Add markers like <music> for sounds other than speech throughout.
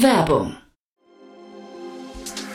Werbung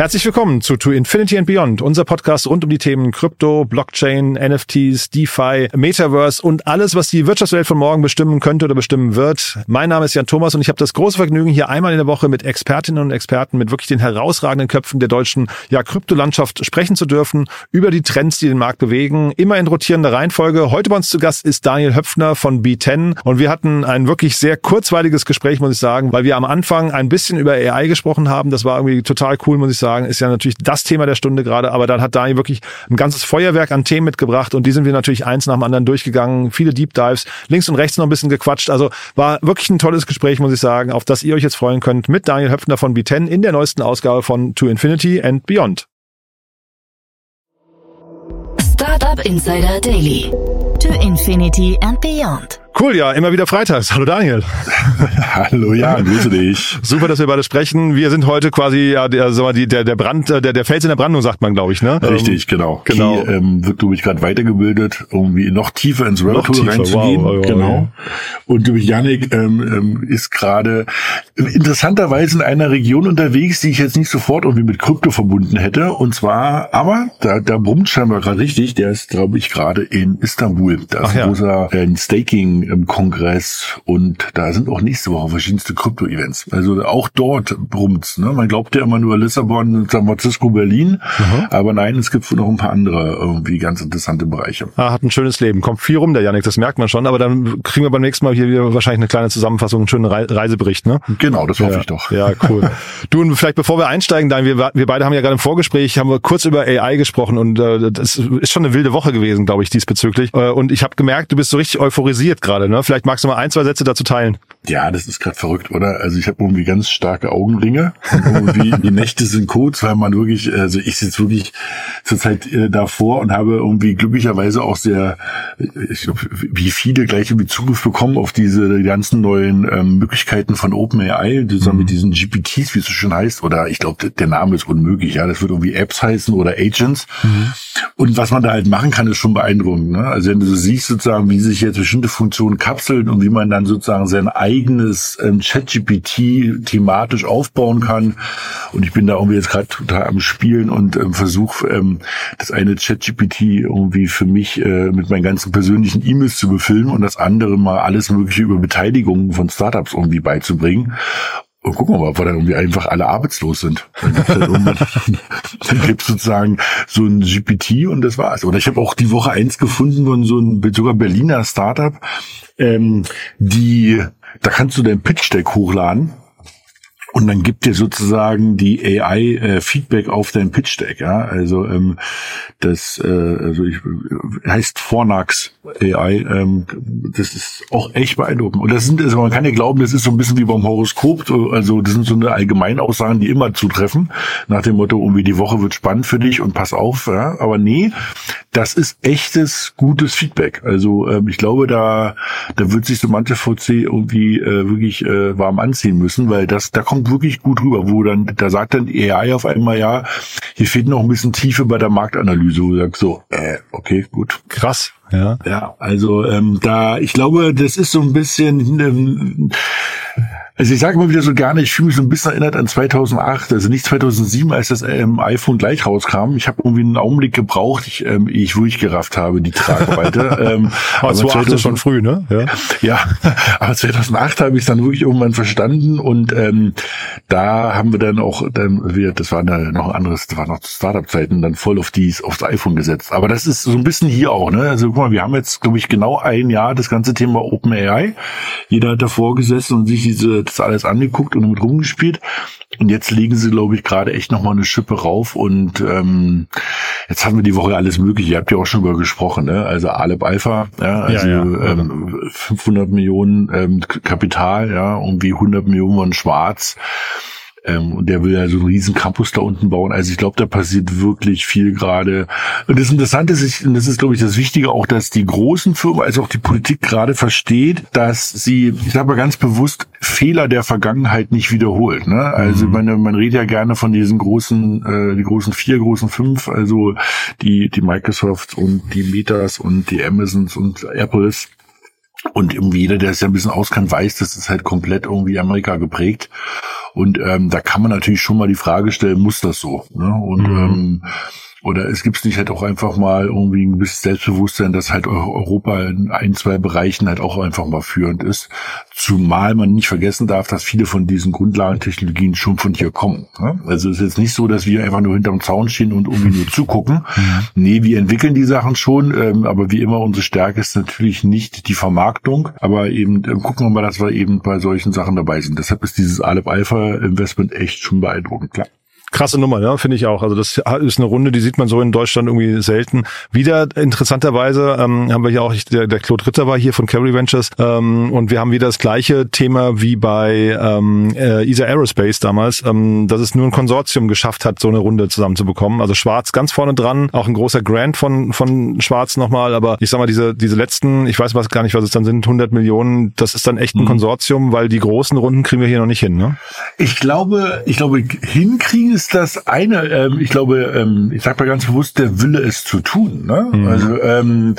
Herzlich willkommen zu To Infinity and Beyond, unser Podcast rund um die Themen Krypto, Blockchain, NFTs, DeFi, Metaverse und alles, was die Wirtschaftswelt von morgen bestimmen könnte oder bestimmen wird. Mein Name ist Jan Thomas und ich habe das große Vergnügen, hier einmal in der Woche mit Expertinnen und Experten, mit wirklich den herausragenden Köpfen der deutschen ja, Kryptolandschaft sprechen zu dürfen, über die Trends, die den Markt bewegen, immer in rotierender Reihenfolge. Heute bei uns zu Gast ist Daniel Höpfner von B10 und wir hatten ein wirklich sehr kurzweiliges Gespräch, muss ich sagen, weil wir am Anfang ein bisschen über AI gesprochen haben. Das war irgendwie total cool, muss ich sagen sagen, ist ja natürlich das Thema der Stunde gerade, aber dann hat Daniel wirklich ein ganzes Feuerwerk an Themen mitgebracht und die sind wir natürlich eins nach dem anderen durchgegangen, viele Deep Dives, links und rechts noch ein bisschen gequatscht, also war wirklich ein tolles Gespräch, muss ich sagen, auf das ihr euch jetzt freuen könnt mit Daniel Höpfner von B10 in der neuesten Ausgabe von To Infinity and Beyond. Startup Insider Daily. To Infinity and Beyond. Cool, ja, immer wieder freitags. Hallo Daniel. <laughs> Hallo Jan, grüße dich. Super, dass wir beide sprechen. Wir sind heute quasi ja der, sag mal, die, der, der Brand, der, der Fels in der Brandung, sagt man, glaube ich, ne? Richtig, ähm, genau. Genau. Key, ähm, wird, glaube ich, gerade weitergebildet, irgendwie noch tiefer ins Rabbit reinzugehen. Wow, wow, genau. Und du, Janik ähm, ähm, ist gerade interessanterweise in einer Region unterwegs, die ich jetzt nicht sofort irgendwie mit Krypto verbunden hätte. Und zwar, aber da, da brummt scheinbar gerade richtig. Der ist, glaube ich, gerade in Istanbul. Da ist ein ja. großer äh, Staking im Kongress und da sind auch nächste Woche verschiedenste Krypto-Events. Also auch dort brummt's. Ne? Man glaubt ja immer nur Lissabon, San Francisco, Berlin, mhm. aber nein, es gibt noch ein paar andere irgendwie ganz interessante Bereiche. Ah, hat ein schönes Leben, kommt viel rum, der Janik, das merkt man schon, aber dann kriegen wir beim nächsten Mal hier wieder wahrscheinlich eine kleine Zusammenfassung, einen schönen Reisebericht, ne? Genau, das hoffe ja. ich doch. Ja, cool. <laughs> du, und vielleicht bevor wir einsteigen, dann, wir, wir beide haben ja gerade im Vorgespräch, haben wir kurz über AI gesprochen und äh, das ist schon eine wilde Woche gewesen, glaube ich, diesbezüglich. Äh, und ich habe gemerkt, du bist so richtig euphorisiert gerade, ne? Vielleicht magst du mal ein, zwei Sätze dazu teilen. Ja, das ist gerade verrückt, oder? Also ich habe irgendwie ganz starke Augenringe. irgendwie <laughs> die Nächte sind kurz, weil man wirklich, also ich sitze wirklich zurzeit äh, davor und habe irgendwie glücklicherweise auch sehr, ich glaube, wie viele gleich irgendwie Zugriff bekommen auf diese ganzen neuen ähm, Möglichkeiten von OpenAI, zusammen mhm. mit diesen GPTs, wie es so schön heißt, oder ich glaube, der Name ist unmöglich, ja, das wird irgendwie Apps heißen oder Agents. Mhm. Und was man da halt machen kann, ist schon beeindruckend. Ne? Also wenn du so siehst sozusagen, wie sich jetzt bestimmte Funktionen kapseln und wie man dann sozusagen sein eigenes ähm, ChatGPT thematisch aufbauen kann. Und ich bin da irgendwie jetzt gerade total am Spielen und ähm, versuche ähm, das eine ChatGPT irgendwie für mich äh, mit meinen ganzen persönlichen E-Mails zu befilmen und das andere mal alles mögliche über Beteiligungen von Startups irgendwie beizubringen. Und gucken wir mal, ob wir dann irgendwie einfach alle arbeitslos sind. Dann gibt's halt <laughs> gibt's sozusagen so ein GPT und das war's. Oder ich habe auch die Woche eins gefunden von so ein sogar Berliner Startup, ähm, die, da kannst du dein Pitch-Deck hochladen und dann gibt dir sozusagen die AI äh, Feedback auf dein Pitch Deck, ja. Also ähm, das äh, also ich, heißt Fornax AI. Ähm, das ist auch echt beeindruckend. Und das sind, also man kann ja glauben, das ist so ein bisschen wie beim Horoskop. Also das sind so eine Allgemeinaussagen, die immer zutreffen. Nach dem Motto, irgendwie die Woche wird spannend für dich und pass auf. Ja. Aber nee, das ist echtes, gutes Feedback. Also ähm, ich glaube, da da wird sich so manche VC irgendwie äh, wirklich äh, warm anziehen müssen, weil das da kommt kommt wirklich gut rüber, wo dann, da sagt dann die AI auf einmal, ja, hier fehlt noch ein bisschen Tiefe bei der Marktanalyse, wo du sagst so, äh, okay, gut. Krass, ja. Ja, also ähm, da, ich glaube, das ist so ein bisschen, ähm, Also ich sage immer wieder so gerne, ich fühle mich so ein bisschen erinnert an 2008, also nicht 2007, als das ähm, iPhone gleich rauskam. Ich habe irgendwie einen Augenblick gebraucht, ich, ähm, ich wirklich gerafft habe, die Tragweite. <laughs> ähm, aber 2008 ist schon früh, ne? Ja, ja <laughs> aber 2008 habe ich dann wirklich irgendwann verstanden und ähm, da haben wir dann auch, dann wir, das war eine, noch ein anderes, das war noch Startup-Zeiten, dann voll auf dies, aufs iPhone gesetzt. Aber das ist so ein bisschen hier auch, ne? Also guck mal, wir haben jetzt, glaube ich, genau ein Jahr das ganze Thema OpenAI. Jeder hat davor gesessen und sich diese das alles angeguckt und damit rumgespielt. Und jetzt legen sie, glaube ich, gerade echt nochmal eine Schippe rauf. Und ähm, jetzt haben wir die Woche alles mögliche. Ihr habt ja auch schon über gesprochen, ne? Also Alep Alpha, ja, also ja, ja. Ähm, 500 Millionen ähm, Kapital, ja, irgendwie 100 Millionen von Schwarz. Ähm, und der will ja so einen riesen Campus da unten bauen. Also ich glaube, da passiert wirklich viel gerade. Und das Interessante ist, und das ist, glaube ich, das Wichtige auch, dass die großen Firmen, also auch die Politik gerade versteht, dass sie, ich sage mal ganz bewusst, Fehler der Vergangenheit nicht wiederholt. Ne? Also mhm. man, man redet ja gerne von diesen großen, äh, die großen vier, großen fünf, also die, die Microsofts und die Metas und die Amazons und Apples. Und irgendwie jeder, der es ja ein bisschen auskannt, weiß, das ist halt komplett irgendwie Amerika geprägt. Und ähm, da kann man natürlich schon mal die Frage stellen, muss das so? Ne? Und mhm. ähm, oder es gibt nicht halt auch einfach mal irgendwie ein gewisses Selbstbewusstsein, dass halt Europa in ein, zwei Bereichen halt auch einfach mal führend ist. Zumal man nicht vergessen darf, dass viele von diesen Grundlagentechnologien schon von hier kommen. Also es ist jetzt nicht so, dass wir einfach nur hinterm Zaun stehen und irgendwie nur <laughs> zugucken. Mhm. Nee, wir entwickeln die Sachen schon, ähm, aber wie immer unsere Stärke ist natürlich nicht die Vermarktung, aber eben ähm, gucken wir mal, dass wir eben bei solchen Sachen dabei sind. Deshalb ist dieses Aleph Alpha Investment echt schon beeindruckend, klar krasse Nummer, ja, finde ich auch. Also das ist eine Runde, die sieht man so in Deutschland irgendwie selten. Wieder interessanterweise ähm, haben wir hier auch, der, der Claude Ritter war hier von Carry Ventures ähm, und wir haben wieder das gleiche Thema wie bei ähm, äh, ESA Aerospace damals, ähm, dass es nur ein Konsortium geschafft hat, so eine Runde zusammenzubekommen. Also Schwarz ganz vorne dran, auch ein großer Grant von von Schwarz nochmal, aber ich sag mal, diese diese letzten, ich weiß was gar nicht, was es dann sind, 100 Millionen, das ist dann echt ein mhm. Konsortium, weil die großen Runden kriegen wir hier noch nicht hin, ne? Ich glaube, ich glaube, hinkriegen ist das eine, ähm, ich glaube, ähm, ich sage mal ganz bewusst, der Wille es zu tun. Ne? Mhm. Also ähm,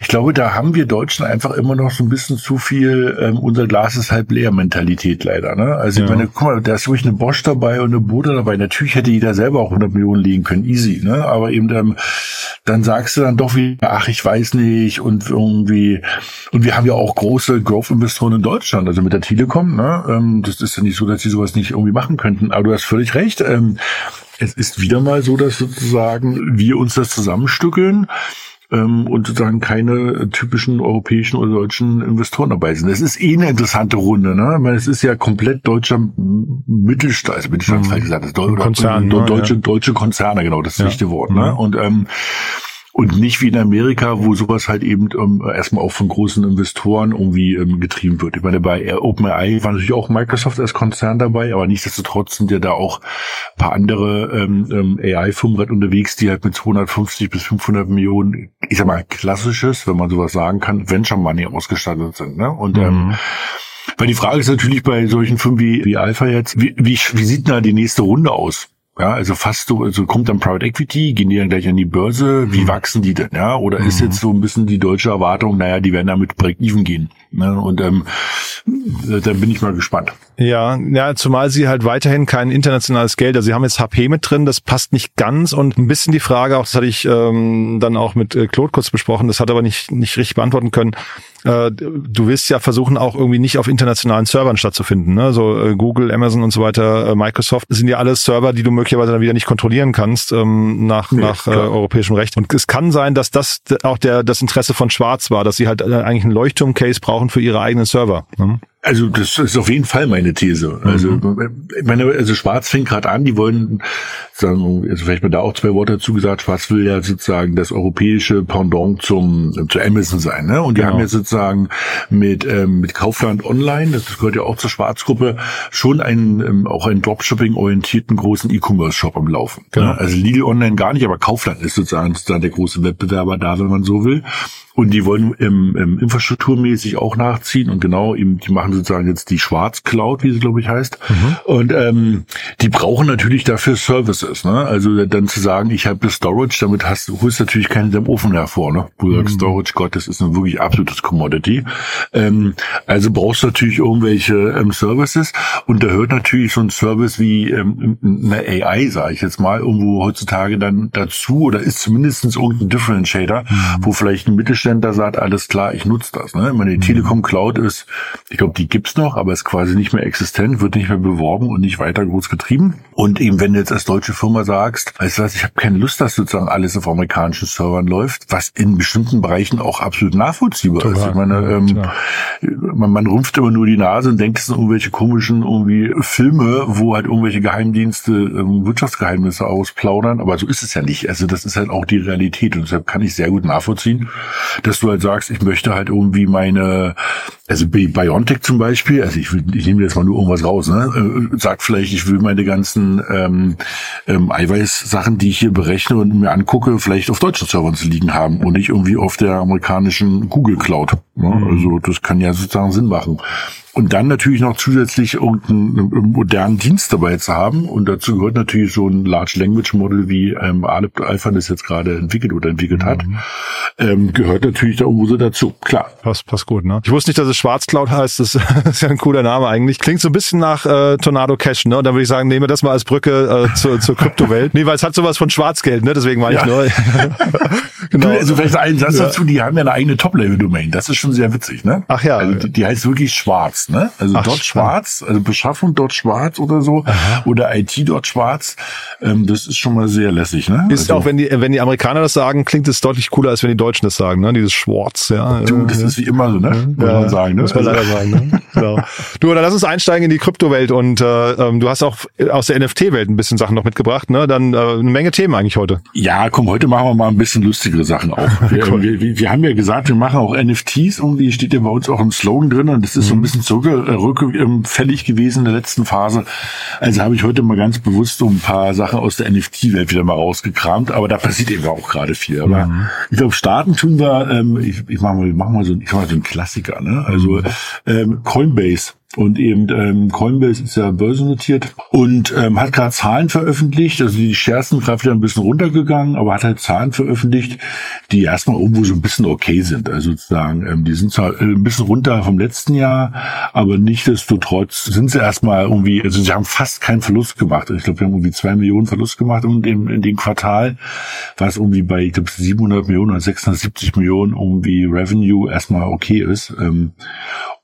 ich glaube, da haben wir Deutschen einfach immer noch so ein bisschen zu viel, ähm, unser Glas ist halb leer Mentalität leider. Ne? Also ja. ich meine, guck mal, da ist wirklich eine Bosch dabei und eine Bude dabei. Natürlich hätte jeder selber auch 100 Millionen legen können, easy. Ne? Aber eben ähm, dann sagst du dann doch wieder, ach, ich weiß nicht und irgendwie und wir haben ja auch große Growth-Investoren in Deutschland, also mit der Telekom. Ne? Ähm, das ist ja nicht so, dass sie sowas nicht irgendwie machen könnten. Aber du hast völlig recht. Ähm, es ist wieder mal so, dass sozusagen wir uns das zusammenstückeln ähm, und sozusagen keine typischen europäischen oder deutschen Investoren dabei sind. Es ist eh eine interessante Runde. Ne? Meine, es ist ja komplett deutscher Mittelstand, also Mittelstand, mhm. gesagt, das Deu Konzern, deutsche, ja. deutsche Konzerne, genau, das ist ja. das richtige Wort. Ne? Mhm. Ne? Und ähm, und nicht wie in Amerika, wo sowas halt eben ähm, erstmal auch von großen Investoren irgendwie ähm, getrieben wird. Ich meine, bei OpenAI war natürlich auch Microsoft als Konzern dabei, aber nichtsdestotrotz sind ja da auch paar andere ähm, ähm, AI-Firmen halt unterwegs, die halt mit 250 bis 500 Millionen, ich sag mal, klassisches, wenn man sowas sagen kann, Venture Money ausgestattet sind. Ne? Und ähm, mhm. ähm, weil die Frage ist natürlich bei solchen Firmen wie, wie Alpha jetzt, wie, wie, wie sieht denn da die nächste Runde aus? Ja, also fast so, also kommt dann Private Equity, gehen die dann gleich an die Börse, wie mhm. wachsen die denn, ja? Oder mhm. ist jetzt so ein bisschen die deutsche Erwartung, naja, die werden damit Break-Even gehen. Ne? Und ähm, da bin ich mal gespannt. Ja, ja, zumal sie halt weiterhin kein internationales Geld, also sie haben jetzt HP mit drin, das passt nicht ganz und ein bisschen die Frage, auch das hatte ich ähm, dann auch mit äh, Claude kurz besprochen, das hat aber nicht, nicht richtig beantworten können, äh, du willst ja versuchen, auch irgendwie nicht auf internationalen Servern stattzufinden. Ne? So äh, Google, Amazon und so weiter, äh, Microsoft sind ja alles Server, die du möglicherweise dann wieder nicht kontrollieren kannst ähm, nach, nee, nach äh, europäischem Recht. Und es kann sein, dass das auch der das Interesse von Schwarz war, dass sie halt äh, eigentlich einen Leuchtturm-Case brauchen für ihre eigenen Server. Ne? Also das ist auf jeden Fall meine These. Also mhm. ich meine, also Schwarz fängt gerade an, die wollen sagen, also vielleicht mal da auch zwei Worte dazu gesagt, Schwarz will ja sozusagen das europäische Pendant zum zu Amazon sein, ne? Und die genau. haben ja sozusagen mit ähm, mit Kaufland Online, das gehört ja auch zur Schwarzgruppe, schon einen ähm, auch einen Dropshipping orientierten großen E-Commerce Shop am Laufen. Ne? Genau. Ne? Also Lidl Online gar nicht, aber Kaufland ist sozusagen, sozusagen der große Wettbewerber da, wenn man so will. Und die wollen im, im infrastrukturmäßig auch nachziehen und genau, eben, die machen sozusagen jetzt die Schwarz-Cloud, wie sie glaube ich heißt. Mhm. Und ähm, die brauchen natürlich dafür Services. Ne? Also dann zu sagen, ich habe Storage, damit hast du holst natürlich keinen deinem Ofen hervor. Ne? Du mhm. sagst, Storage, Gott, das ist ein wirklich absolutes Commodity. Ähm, also brauchst du natürlich irgendwelche ähm, Services und da hört natürlich so ein Service wie ähm, eine AI, sage ich jetzt mal, irgendwo heutzutage dann dazu oder ist zumindest irgendein Differentiator, mhm. wo vielleicht ein Mittelständler sagt, alles klar, ich nutze das. Ne? Ich meine, die mhm. Telekom Cloud ist, ich glaube, die gibt's noch, aber ist quasi nicht mehr existent, wird nicht mehr beworben und nicht weiter groß getrieben. Und eben, wenn du jetzt als deutsche Firma sagst, weißt du was, ich habe keine Lust, dass sozusagen alles auf amerikanischen Servern läuft, was in bestimmten Bereichen auch absolut nachvollziehbar Total. ist. Ich meine, ähm, man, man rümpft immer nur die Nase und denkt, es sind irgendwelche komischen irgendwie Filme, wo halt irgendwelche Geheimdienste ähm, Wirtschaftsgeheimnisse ausplaudern, aber so ist es ja nicht. Also das ist halt auch die Realität und deshalb kann ich sehr gut nachvollziehen, dass du halt sagst, ich möchte halt irgendwie meine, also Biontech zum Beispiel, also ich, will, ich nehme jetzt mal nur irgendwas raus, ne, äh, sagt vielleicht, ich will meine ganzen ähm, ähm, Eiweiß-Sachen, die ich hier berechne und mir angucke, vielleicht auf deutschen Servern zu liegen haben und nicht irgendwie auf der amerikanischen Google Cloud. Ne? Mhm. Also das kann ja sozusagen Sinn machen. Und dann natürlich noch zusätzlich irgendeinen modernen Dienst dabei zu haben. Und dazu gehört natürlich so ein Large Language Model, wie ähm, Alpha das jetzt gerade entwickelt oder entwickelt hat, mhm. ähm, gehört natürlich da irgendwo so dazu. Klar. Passt, passt gut, ne? Ich wusste nicht, dass es Schwarzcloud heißt. Das <laughs> ist ja ein cooler Name eigentlich. Klingt so ein bisschen nach äh, Tornado Cash, ne? Und dann würde ich sagen, nehmen wir das mal als Brücke äh, zur, zur Kryptowelt. nee, weil es hat sowas von Schwarzgeld, ne? Deswegen war ja. ich <laughs> nur. genau. Also vielleicht einen Satz ja. dazu, die haben ja eine eigene Top-Level-Domain. Das ist schon sehr witzig, ne? Ach ja. Also die, die heißt wirklich Schwarz ne? Also Ach, dort schwarz, also Beschaffung dort schwarz oder so Aha. oder IT dort schwarz. Ähm, das ist schon mal sehr lässig, ne? Ist also, auch, wenn die, wenn die Amerikaner das sagen, klingt es deutlich cooler, als wenn die Deutschen das sagen, ne? Dieses Schwarz, ja. Du, das ist wie immer so, ne? Muss ja, man sagen, ne? Muss man also leider sagen, ne? genau. <laughs> Du, dann lass uns einsteigen in die Kryptowelt und äh, ähm, du hast auch aus der NFT-Welt ein bisschen Sachen noch mitgebracht, ne? Dann äh, eine Menge Themen eigentlich heute. Ja, komm, heute machen wir mal ein bisschen lustigere Sachen auch. <laughs> Wir, cool. wir, wir, wir haben ja gesagt, wir machen auch NFTs, irgendwie steht ja bei uns auch im Slogan drin und das ist mhm. so ein mhm. Bisschen zurückfällig gewesen in der letzten Phase. Also habe ich heute mal ganz bewusst so ein paar Sachen aus der NFT-Welt wieder mal rausgekramt, aber da passiert eben auch gerade viel. Aber mhm. ich glaube, starten tun wir, ähm, ich, ich mache mal, mach mal so, ich mach mal so einen Klassiker, ne? Also mhm. ähm, Coinbase und eben ähm, Coinbase ist ja börsennotiert und ähm, hat gerade Zahlen veröffentlicht. Also die Shares sind gerade wieder ein bisschen runtergegangen, aber hat halt Zahlen veröffentlicht, die erstmal irgendwo so ein bisschen okay sind. Also sozusagen, ähm, die sind zwar äh, ein bisschen runter vom letzten Jahr, aber nichtdestotrotz sind sie erstmal irgendwie, also sie haben fast keinen Verlust gemacht. Ich glaube, wir haben irgendwie zwei Millionen Verlust gemacht in dem, in dem Quartal, was irgendwie bei, ich glaube, 700 Millionen oder 670 Millionen irgendwie Revenue erstmal okay ist. Ähm,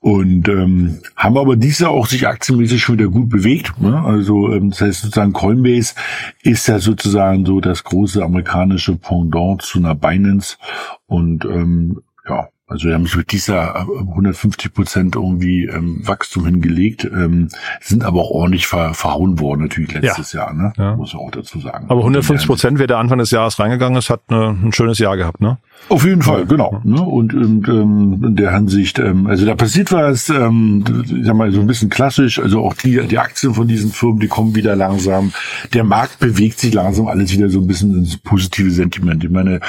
und ähm, haben aber dieses Jahr auch sich aktienmäßig schon wieder gut bewegt. Ne? Also ähm, das heißt sozusagen Coinbase ist ja sozusagen so das große amerikanische Pendant zu einer Binance und ähm, ja, also wir haben sich mit dieser 150 äh, Prozent irgendwie ähm, Wachstum hingelegt, ähm, sind aber auch ordentlich ver verhauen worden natürlich letztes ja. Jahr, ne? Ja. Muss man auch dazu sagen. Aber 150 Prozent, wer da Anfang des Jahres reingegangen ist, hat eine, ein schönes Jahr gehabt, ne? Auf jeden Fall, genau. Ne? Und, und ähm, in der Hinsicht, ähm, also da passiert was, ähm, ich sag mal, so ein bisschen klassisch, also auch die, die Aktien von diesen Firmen, die kommen wieder langsam. Der Markt bewegt sich langsam alles wieder so ein bisschen ins positive Sentiment. Ich meine,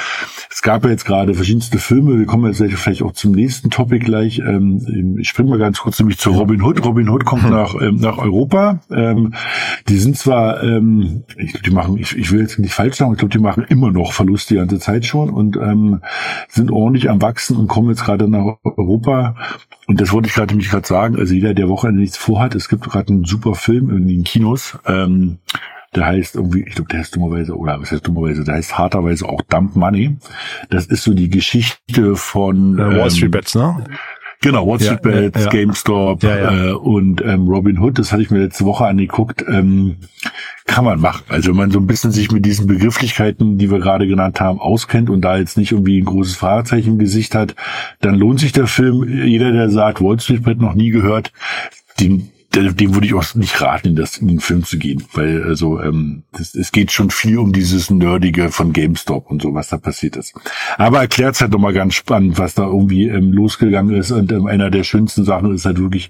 es gab ja jetzt gerade verschiedenste Filme, wir kommen jetzt vielleicht auch zum nächsten Topic gleich. Ähm, ich springe mal ganz kurz nämlich zu Robin Hood. Robin Hood kommt <laughs> nach, ähm, nach Europa. Ähm, die sind zwar, ähm, ich glaube, die machen, ich, ich will jetzt nicht falsch sagen, ich glaube, die machen immer noch Verluste die ganze Zeit schon und ähm, sind ordentlich am Wachsen und kommen jetzt gerade nach Europa. Und das wollte ich gerade nämlich gerade sagen. Also jeder, der Wochenende nichts vorhat, es gibt gerade einen super Film in den Kinos. Ähm, der heißt irgendwie, ich glaube, der heißt dummerweise, oder was heißt dummerweise, der heißt harterweise auch Dump Money. Das ist so die Geschichte von Wall ähm, Street Bets, ne? Genau, Wall Street ja, Bets, ja, ja. GameStop Äh, und ähm, Robin Hood, das hatte ich mir letzte Woche angeguckt. Ähm, kann man machen. Also wenn man so ein bisschen sich mit diesen Begrifflichkeiten, die wir gerade genannt haben, auskennt und da jetzt nicht irgendwie ein großes Fragezeichen im Gesicht hat, dann lohnt sich der Film. Jeder, der sagt, Wall Street Brett noch nie gehört, den dem würde ich auch nicht raten, in, das, in den Film zu gehen, weil also ähm, das, es geht schon viel um dieses Nerdige von GameStop und so, was da passiert ist. Aber erklärt es halt nochmal ganz spannend, was da irgendwie ähm, losgegangen ist und ähm, einer der schönsten Sachen ist halt wirklich,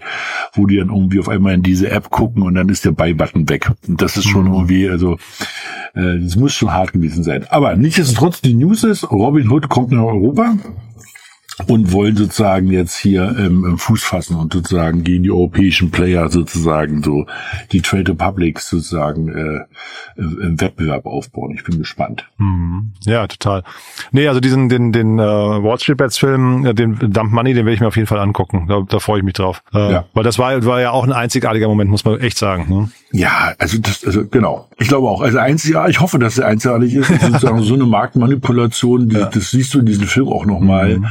wo die dann irgendwie auf einmal in diese App gucken und dann ist der Buy-Button weg. Und das ist schon mhm. irgendwie, also äh, das muss schon hart gewesen sein. Aber nichtsdestotrotz, die News ist, Robin Hood kommt nach Europa und wollen sozusagen jetzt hier ähm, Fuß fassen und sozusagen gegen die europäischen Player sozusagen so die Trade Republics sozusagen äh, im Wettbewerb aufbauen. Ich bin gespannt. Mhm. Ja, total. Nee, also diesen den den äh, Wall Street Bets Film, äh, den Dump Money, den werde ich mir auf jeden Fall angucken. Da, da freue ich mich drauf. Äh, ja. Weil das war war ja auch ein einzigartiger Moment, muss man echt sagen. Ne? Ja, also das also genau. Ich glaube auch. Also einzigartig. Ich hoffe, dass er einzigartig ist. sozusagen so eine Marktmanipulation. Die, ja. Das siehst du in diesem Film auch nochmal. Mhm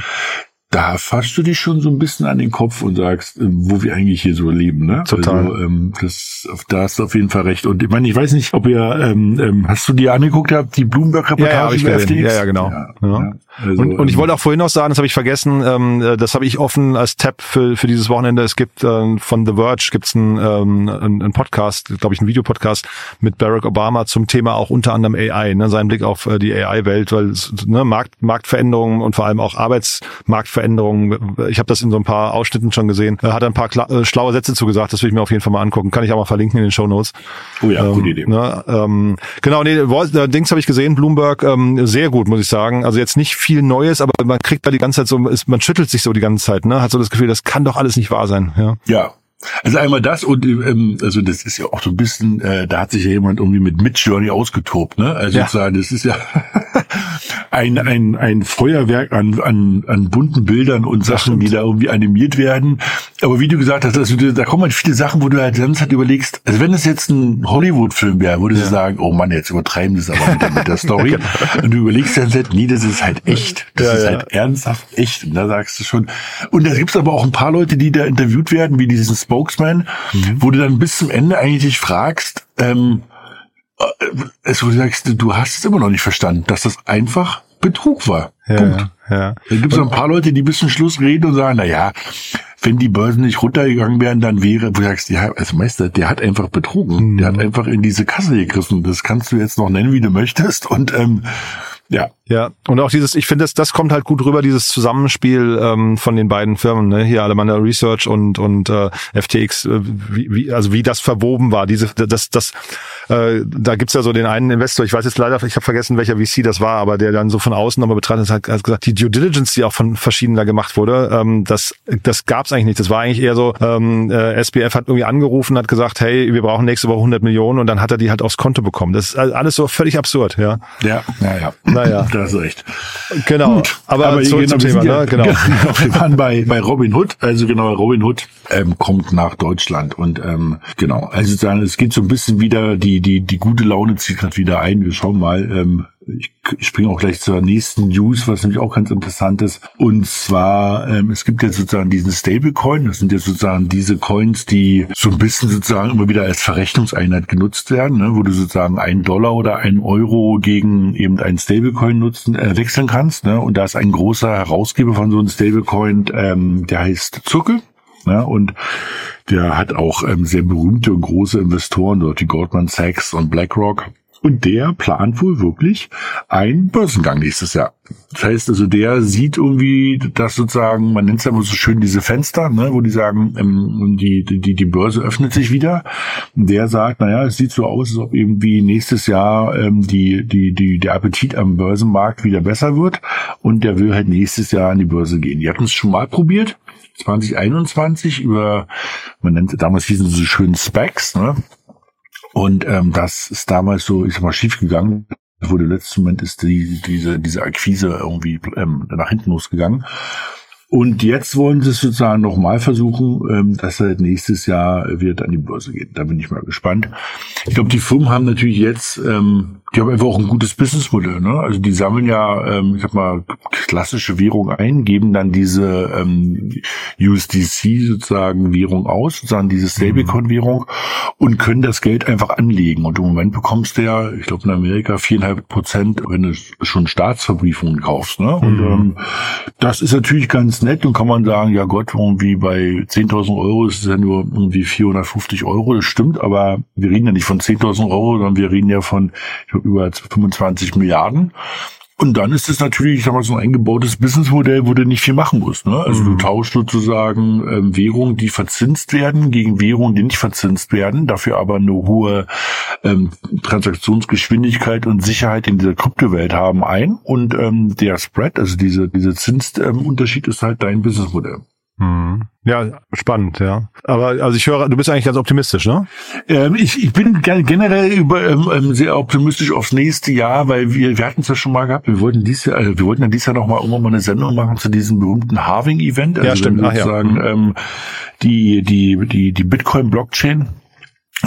da fasst du dich schon so ein bisschen an den Kopf und sagst, äh, wo wir eigentlich hier so leben, ne? Total. Also, ähm, das, da hast du auf jeden Fall recht. Und ich meine, ich weiß nicht, ob ihr, ähm, ähm, hast du dir angeguckt habt, die Bloomberg-Reportage ja, ja, FTX? Ja, ja, genau. Ja, ja. Also, und, und ich wollte auch vorhin noch sagen, das habe ich vergessen, ähm, äh, das habe ich offen als Tab für, für dieses Wochenende. Es gibt äh, von The Verge gibt's einen, ähm, einen Podcast, glaube ich, einen Videopodcast mit Barack Obama zum Thema auch unter anderem AI, ne, seinen Blick auf äh, die AI-Welt, weil ne, Markt, Marktveränderungen und vor allem auch Arbeitsmarktveränderungen, ich habe das in so ein paar Ausschnitten schon gesehen, er hat ein paar äh, schlaue Sätze zugesagt, das will ich mir auf jeden Fall mal angucken. Kann ich auch mal verlinken in den Show Notes. Oh ja, ähm, gute Idee. Ne, ähm, genau, nee, Dings habe ich gesehen, Bloomberg, ähm, sehr gut, muss ich sagen. Also jetzt nicht viel Neues, aber man kriegt da die ganze Zeit so, man schüttelt sich so die ganze Zeit, ne? Hat so das Gefühl, das kann doch alles nicht wahr sein. Ja. Ja, also einmal das und ähm, also das ist ja auch so ein bisschen, äh, da hat sich ja jemand irgendwie mit Midjourney ausgetobt, ne? Also ja. sozusagen, das ist ja <laughs> ein, ein, ein Feuerwerk an, an, an bunten Bildern und Sachen, die da irgendwie animiert werden. Aber wie du gesagt hast, also, da kommen halt viele Sachen, wo du halt ganz halt überlegst, also wenn es jetzt ein Hollywood-Film wäre, würdest ja. du sagen, oh Mann, jetzt übertreiben das aber mit, mit der Story. <laughs> genau. Und du überlegst dann halt, nee, das ist halt echt. Das ja, ist halt ernsthaft echt. Und da sagst du schon. Und da gibt's aber auch ein paar Leute, die da interviewt werden, wie diesen Spokesman, mhm. wo du dann bis zum Ende eigentlich dich fragst, ähm, es, wo du sagst, du hast es immer noch nicht verstanden, dass das einfach Betrug war. Ja, Punkt. Ja. Da gibt es ein paar Leute, die bis zum Schluss reden und sagen, na ja, wenn die Börsen nicht runtergegangen wären, dann wäre, wo du sagst, ja, als Meister, der hat einfach betrogen. Mhm. Der hat einfach in diese Kasse gegriffen. Das kannst du jetzt noch nennen, wie du möchtest. Und ähm, ja. Ja, und auch dieses, ich finde, das, das kommt halt gut rüber, dieses Zusammenspiel ähm, von den beiden Firmen, ne? hier Alemannia Research und und äh, FTX, äh, wie, wie, also wie das verwoben war. Diese, das, das, äh, da gibt's ja so den einen Investor, ich weiß jetzt leider, ich habe vergessen, welcher VC das war, aber der dann so von außen nochmal betrachtet hat, hat gesagt, die Due Diligence, die auch von verschiedenen da gemacht wurde, ähm, das, das gab's eigentlich nicht. Das war eigentlich eher so, ähm, äh, SBF hat irgendwie angerufen, hat gesagt, hey, wir brauchen nächste Woche 100 Millionen und dann hat er die halt aufs Konto bekommen. Das ist alles so völlig absurd, ja. Ja, naja. Naja. <laughs> Da hast du recht. Genau. Gut, aber, aber zurück zum Thema, ja, ne? Genau. <laughs> genau. Wir waren bei, bei Robin Hood, also genau, Robin Hood ähm, kommt nach Deutschland und ähm, genau, also sagen, es geht so ein bisschen wieder, die, die, die gute Laune zieht gerade wieder ein. Wir schauen mal, ähm, ich, ich springe auch gleich zur nächsten News, was nämlich auch ganz interessant ist. Und zwar, ähm, es gibt jetzt sozusagen diesen Stablecoin. Das sind jetzt sozusagen diese Coins, die so ein bisschen sozusagen immer wieder als Verrechnungseinheit genutzt werden, ne, wo du sozusagen einen Dollar oder einen Euro gegen eben einen Stablecoin nutzen, äh, wechseln kannst. Ne? Und da ist ein großer Herausgeber von so einem Stablecoin, ähm, der heißt Zuckel. Ja, und der hat auch ähm, sehr berühmte und große Investoren, dort die Goldman Sachs und BlackRock. Und der plant wohl wirklich einen Börsengang nächstes Jahr. Das heißt also, der sieht irgendwie, dass sozusagen, man nennt es ja immer so schön diese Fenster, ne, wo die sagen, ähm, die, die, die Börse öffnet sich wieder. Der sagt, naja, es sieht so aus, als ob irgendwie nächstes Jahr ähm, die, die, die, der Appetit am Börsenmarkt wieder besser wird. Und der will halt nächstes Jahr an die Börse gehen. Die hatten es schon mal probiert. 2021 über, man nennt damals hießen sie so schön Specs, ne? Und ähm, das ist damals so, ich sag mal, schief gegangen. Wurde letzten Moment ist die, diese, diese Akquise irgendwie ähm, nach hinten losgegangen. Und jetzt wollen sie es sozusagen nochmal versuchen, ähm, dass er nächstes Jahr wird an die Börse geht. Da bin ich mal gespannt. Ich glaube, die Firmen haben natürlich jetzt, ähm, die haben einfach auch ein gutes Businessmodell. Ne? Also die sammeln ja, ähm, ich sag mal, klassische Währung ein, geben dann diese ähm, USDC sozusagen Währung aus, sozusagen diese Stablecoin-Währung und können das Geld einfach anlegen. Und im Moment bekommst du ja, ich glaube in Amerika viereinhalb Prozent, wenn du schon Staatsverbriefungen kaufst. Ne? Und mhm. ähm, das ist natürlich ganz nett und kann man sagen, ja Gott, irgendwie bei 10.000 Euro ist es ja nur irgendwie 450 Euro, das stimmt, aber wir reden ja nicht von 10.000 Euro, sondern wir reden ja von ich glaube, über 25 Milliarden. Und dann ist es natürlich, ich sag mal, so ein eingebautes Businessmodell, wo du nicht viel machen musst. Ne? Also mhm. du tauschst sozusagen ähm, Währungen, die verzinst werden, gegen Währungen, die nicht verzinst werden, dafür aber eine hohe ähm, Transaktionsgeschwindigkeit und Sicherheit in dieser Kryptowelt haben ein. Und ähm, der Spread, also diese, diese Zinsunterschied ist halt dein Businessmodell. Hm. Ja, spannend, ja. Aber also ich höre, du bist eigentlich ganz optimistisch, ne? Ähm, ich, ich bin generell über, ähm, ähm, sehr optimistisch aufs nächste Jahr, weil wir, wir hatten es ja schon mal gehabt, wir wollten dies Jahr, also wir wollten ja dieses Jahr noch mal irgendwann mal eine Sendung machen zu diesem berühmten Halving-Event. Also ja, stimmt. sozusagen Ach, ja. ähm, die, die, die, die Bitcoin-Blockchain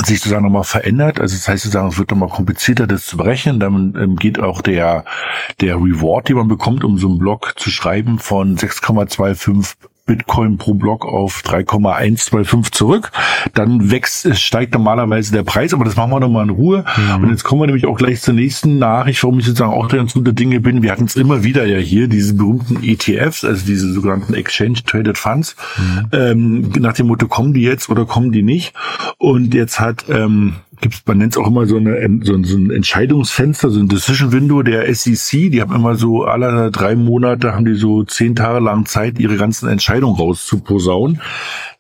sich sozusagen nochmal verändert. Also das heißt sozusagen, es wird nochmal komplizierter, das zu berechnen. Dann ähm, geht auch der, der Reward, den man bekommt, um so einen Block zu schreiben, von 6,25 Bitcoin pro Block auf 3,125 zurück. Dann wächst, steigt normalerweise der Preis, aber das machen wir nochmal in Ruhe. Mhm. Und jetzt kommen wir nämlich auch gleich zur nächsten Nachricht, warum ich sozusagen auch ganz guter Dinge bin. Wir hatten es immer wieder ja hier, diese berühmten ETFs, also diese sogenannten Exchange Traded Funds. Mhm. Ähm, nach dem Motto, kommen die jetzt oder kommen die nicht? Und jetzt hat ähm, gibt's, man nennt es auch immer so, eine, so, so ein Entscheidungsfenster, so ein Decision Window der SEC. Die haben immer so alle drei Monate haben die so zehn Tage lang Zeit, ihre ganzen Entscheidungen rauszuposaunen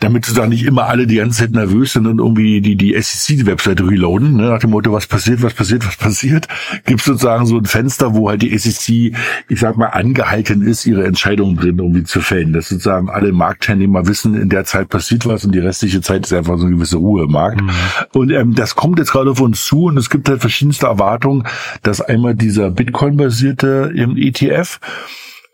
damit da nicht immer alle die ganze Zeit nervös sind und irgendwie die, die SEC-Webseite reloaden, ne, nach dem Motto, was passiert, was passiert, was passiert, gibt sozusagen so ein Fenster, wo halt die SEC, ich sag mal, angehalten ist, ihre Entscheidungen drin irgendwie zu fällen. Dass sozusagen alle Marktteilnehmer wissen, in der Zeit passiert was und die restliche Zeit ist einfach so eine gewisse Ruhe im Markt. Mhm. Und ähm, das kommt jetzt gerade auf uns zu und es gibt halt verschiedenste Erwartungen, dass einmal dieser Bitcoin-basierte ETF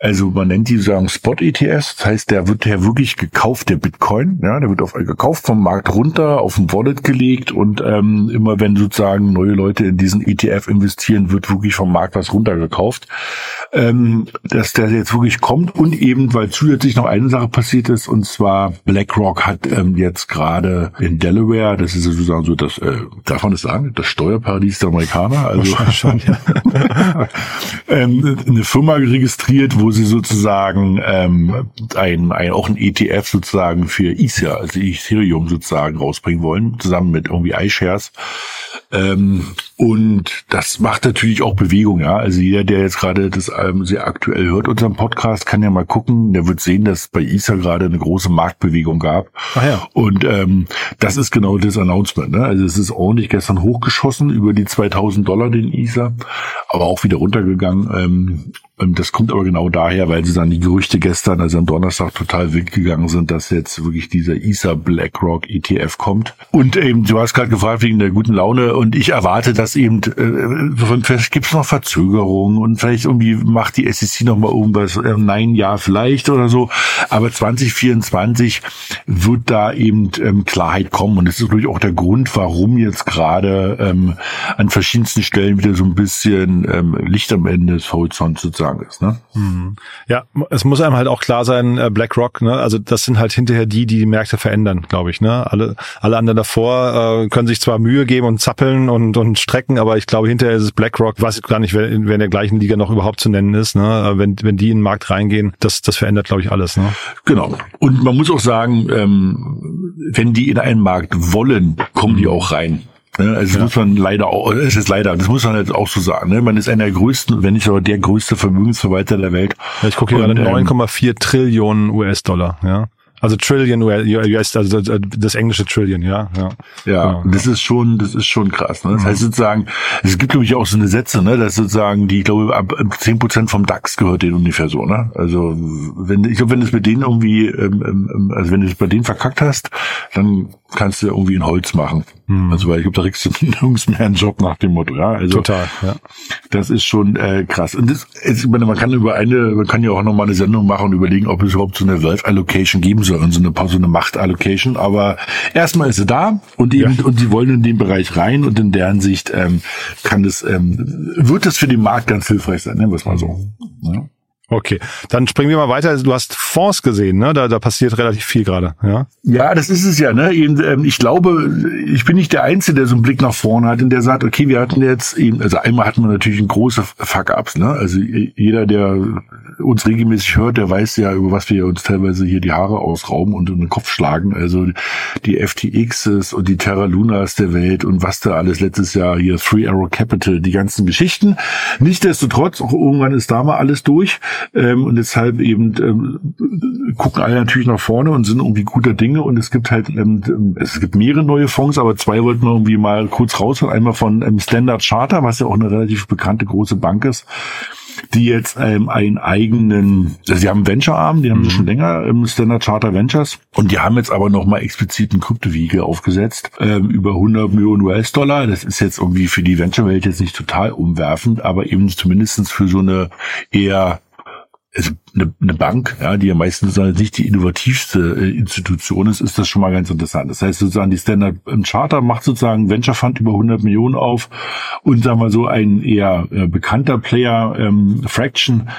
also man nennt die sagen Spot-ETS, das heißt, der wird ja wirklich gekauft, der Bitcoin, ja, der wird auf gekauft vom Markt runter, auf ein Wallet gelegt und ähm, immer wenn sozusagen neue Leute in diesen ETF investieren, wird wirklich vom Markt was runtergekauft. Ähm, dass der jetzt wirklich kommt und eben, weil zusätzlich noch eine Sache passiert ist, und zwar BlackRock hat ähm, jetzt gerade in Delaware, das ist sozusagen so das, äh, darf man das sagen, das Steuerparadies der Amerikaner, also schon, ja. <laughs> ähm, eine Firma registriert, wo sie sozusagen ähm, ein, ein auch ein ETF sozusagen für Ether, also Ethereum sozusagen rausbringen wollen, zusammen mit irgendwie iShares. Ähm, und das macht natürlich auch Bewegung, ja. Also jeder, der jetzt gerade das ähm, sehr aktuell hört, unseren Podcast, kann ja mal gucken. Der wird sehen, dass bei ISA gerade eine große Marktbewegung gab. Ach ja. Und ähm, das ist genau das Announcement. Ne? Also es ist ordentlich gestern hochgeschossen über die 2000 Dollar den ISA, aber auch wieder runtergegangen. Ähm, das kommt aber genau daher, weil sie dann die Gerüchte gestern, also am Donnerstag, total wild gegangen sind, dass jetzt wirklich dieser ISA BlackRock ETF kommt. Und eben, du hast gerade gefragt wegen der guten Laune und ich erwarte, dass eben, äh, vielleicht gibt es noch Verzögerungen und vielleicht irgendwie macht die SEC noch mal irgendwas, äh, nein, ja, vielleicht oder so. Aber 2024 wird da eben ähm, Klarheit kommen und das ist natürlich auch der Grund, warum jetzt gerade ähm, an verschiedensten Stellen wieder so ein bisschen ähm, Licht am Ende des Horizonts sozusagen ist. Ne? Mhm. Ja, es muss einem halt auch klar sein, äh, BlackRock, ne? also das sind halt hinterher die, die die Märkte verändern, glaube ich. Ne? Alle, alle anderen davor äh, können sich zwar Mühe geben und zappeln und, und strecken, aber ich glaube, hinterher ist es BlackRock, weiß ich gar nicht, wer, wer in der gleichen Liga noch überhaupt zu nennen ist. Ne? Wenn, wenn die in den Markt reingehen, das, das verändert, glaube ich, alles. Ne? Genau. Und man muss auch sagen, ähm, wenn die in einen Markt wollen, kommen die auch rein. Ne? Also ja. muss man leider auch, es ist leider, das muss man jetzt auch so sagen. Ne? Man ist einer der größten, wenn nicht sogar der größte Vermögensverwalter der Welt. Ja, ich gucke hier gerade 9,4 ähm, Trillionen US-Dollar. Ja. Also Trillion US, also das englische Trillion, ja. Ja, ja genau, das ja. ist schon, das ist schon krass. Ne? Das mhm. heißt sozusagen, es gibt glaube ich auch so eine Sätze, ne, dass sozusagen die, ich glaube, ab zehn Prozent vom DAX gehört denen ungefähr so, ne? Also wenn ich glaube, wenn es mit denen irgendwie, ähm, ähm, also wenn du es bei denen verkackt hast, dann kannst du irgendwie in Holz machen. Hm. Also weil ich glaube, da kriegst du nirgends mehr einen Job nach dem Motto. Ja, also total. Ja. Das ist schon äh, krass. Und das, ich meine, man kann über eine, man kann ja auch noch mal eine Sendung machen und überlegen, ob es überhaupt so eine Wealth Allocation geben soll und so eine, so eine Macht Allocation. Aber erstmal ist sie da und eben ja. und sie wollen in den Bereich rein und in deren Sicht ähm, kann es ähm, wird es für den Markt ganz hilfreich sein, nennen wir es mal so. Ja. Okay, dann springen wir mal weiter. Also du hast Fonds gesehen, ne? Da, da passiert relativ viel gerade, ja? Ja, das ist es ja, ne? Eben, ähm, ich glaube, ich bin nicht der Einzige, der so einen Blick nach vorne hat und der sagt, okay, wir hatten jetzt eben, also einmal hatten wir natürlich ein große Fuck-Ups, ne? Also jeder, der uns regelmäßig hört, der weiß ja, über was wir uns teilweise hier die Haare ausrauben und in den Kopf schlagen. Also die FTXs und die Terra Lunas der Welt und was da alles letztes Jahr hier, Three Arrow Capital, die ganzen Geschichten. Nichtsdestotrotz, auch irgendwann ist da mal alles durch. Ähm, und deshalb eben ähm, gucken alle natürlich nach vorne und sind irgendwie guter Dinge. Und es gibt halt, ähm, es gibt mehrere neue Fonds, aber zwei wollten wir irgendwie mal kurz raus. Einmal von ähm, Standard Charter, was ja auch eine relativ bekannte große Bank ist die jetzt ähm, einen eigenen, also sie haben einen Venture-Arm, die haben mhm. schon länger im Standard Charter Ventures und die haben jetzt aber nochmal explizit ein Kryptovehikel aufgesetzt ähm, über 100 Millionen US-Dollar. Das ist jetzt irgendwie für die Venture-Welt jetzt nicht total umwerfend, aber eben zumindestens für so eine eher also eine, eine Bank, ja, die ja meistens nicht die innovativste äh, Institution ist, ist das schon mal ganz interessant. Das heißt sozusagen, die Standard Charter macht sozusagen Venture Fund über 100 Millionen auf und sagen wir so ein eher äh, bekannter Player, ähm, Fraction,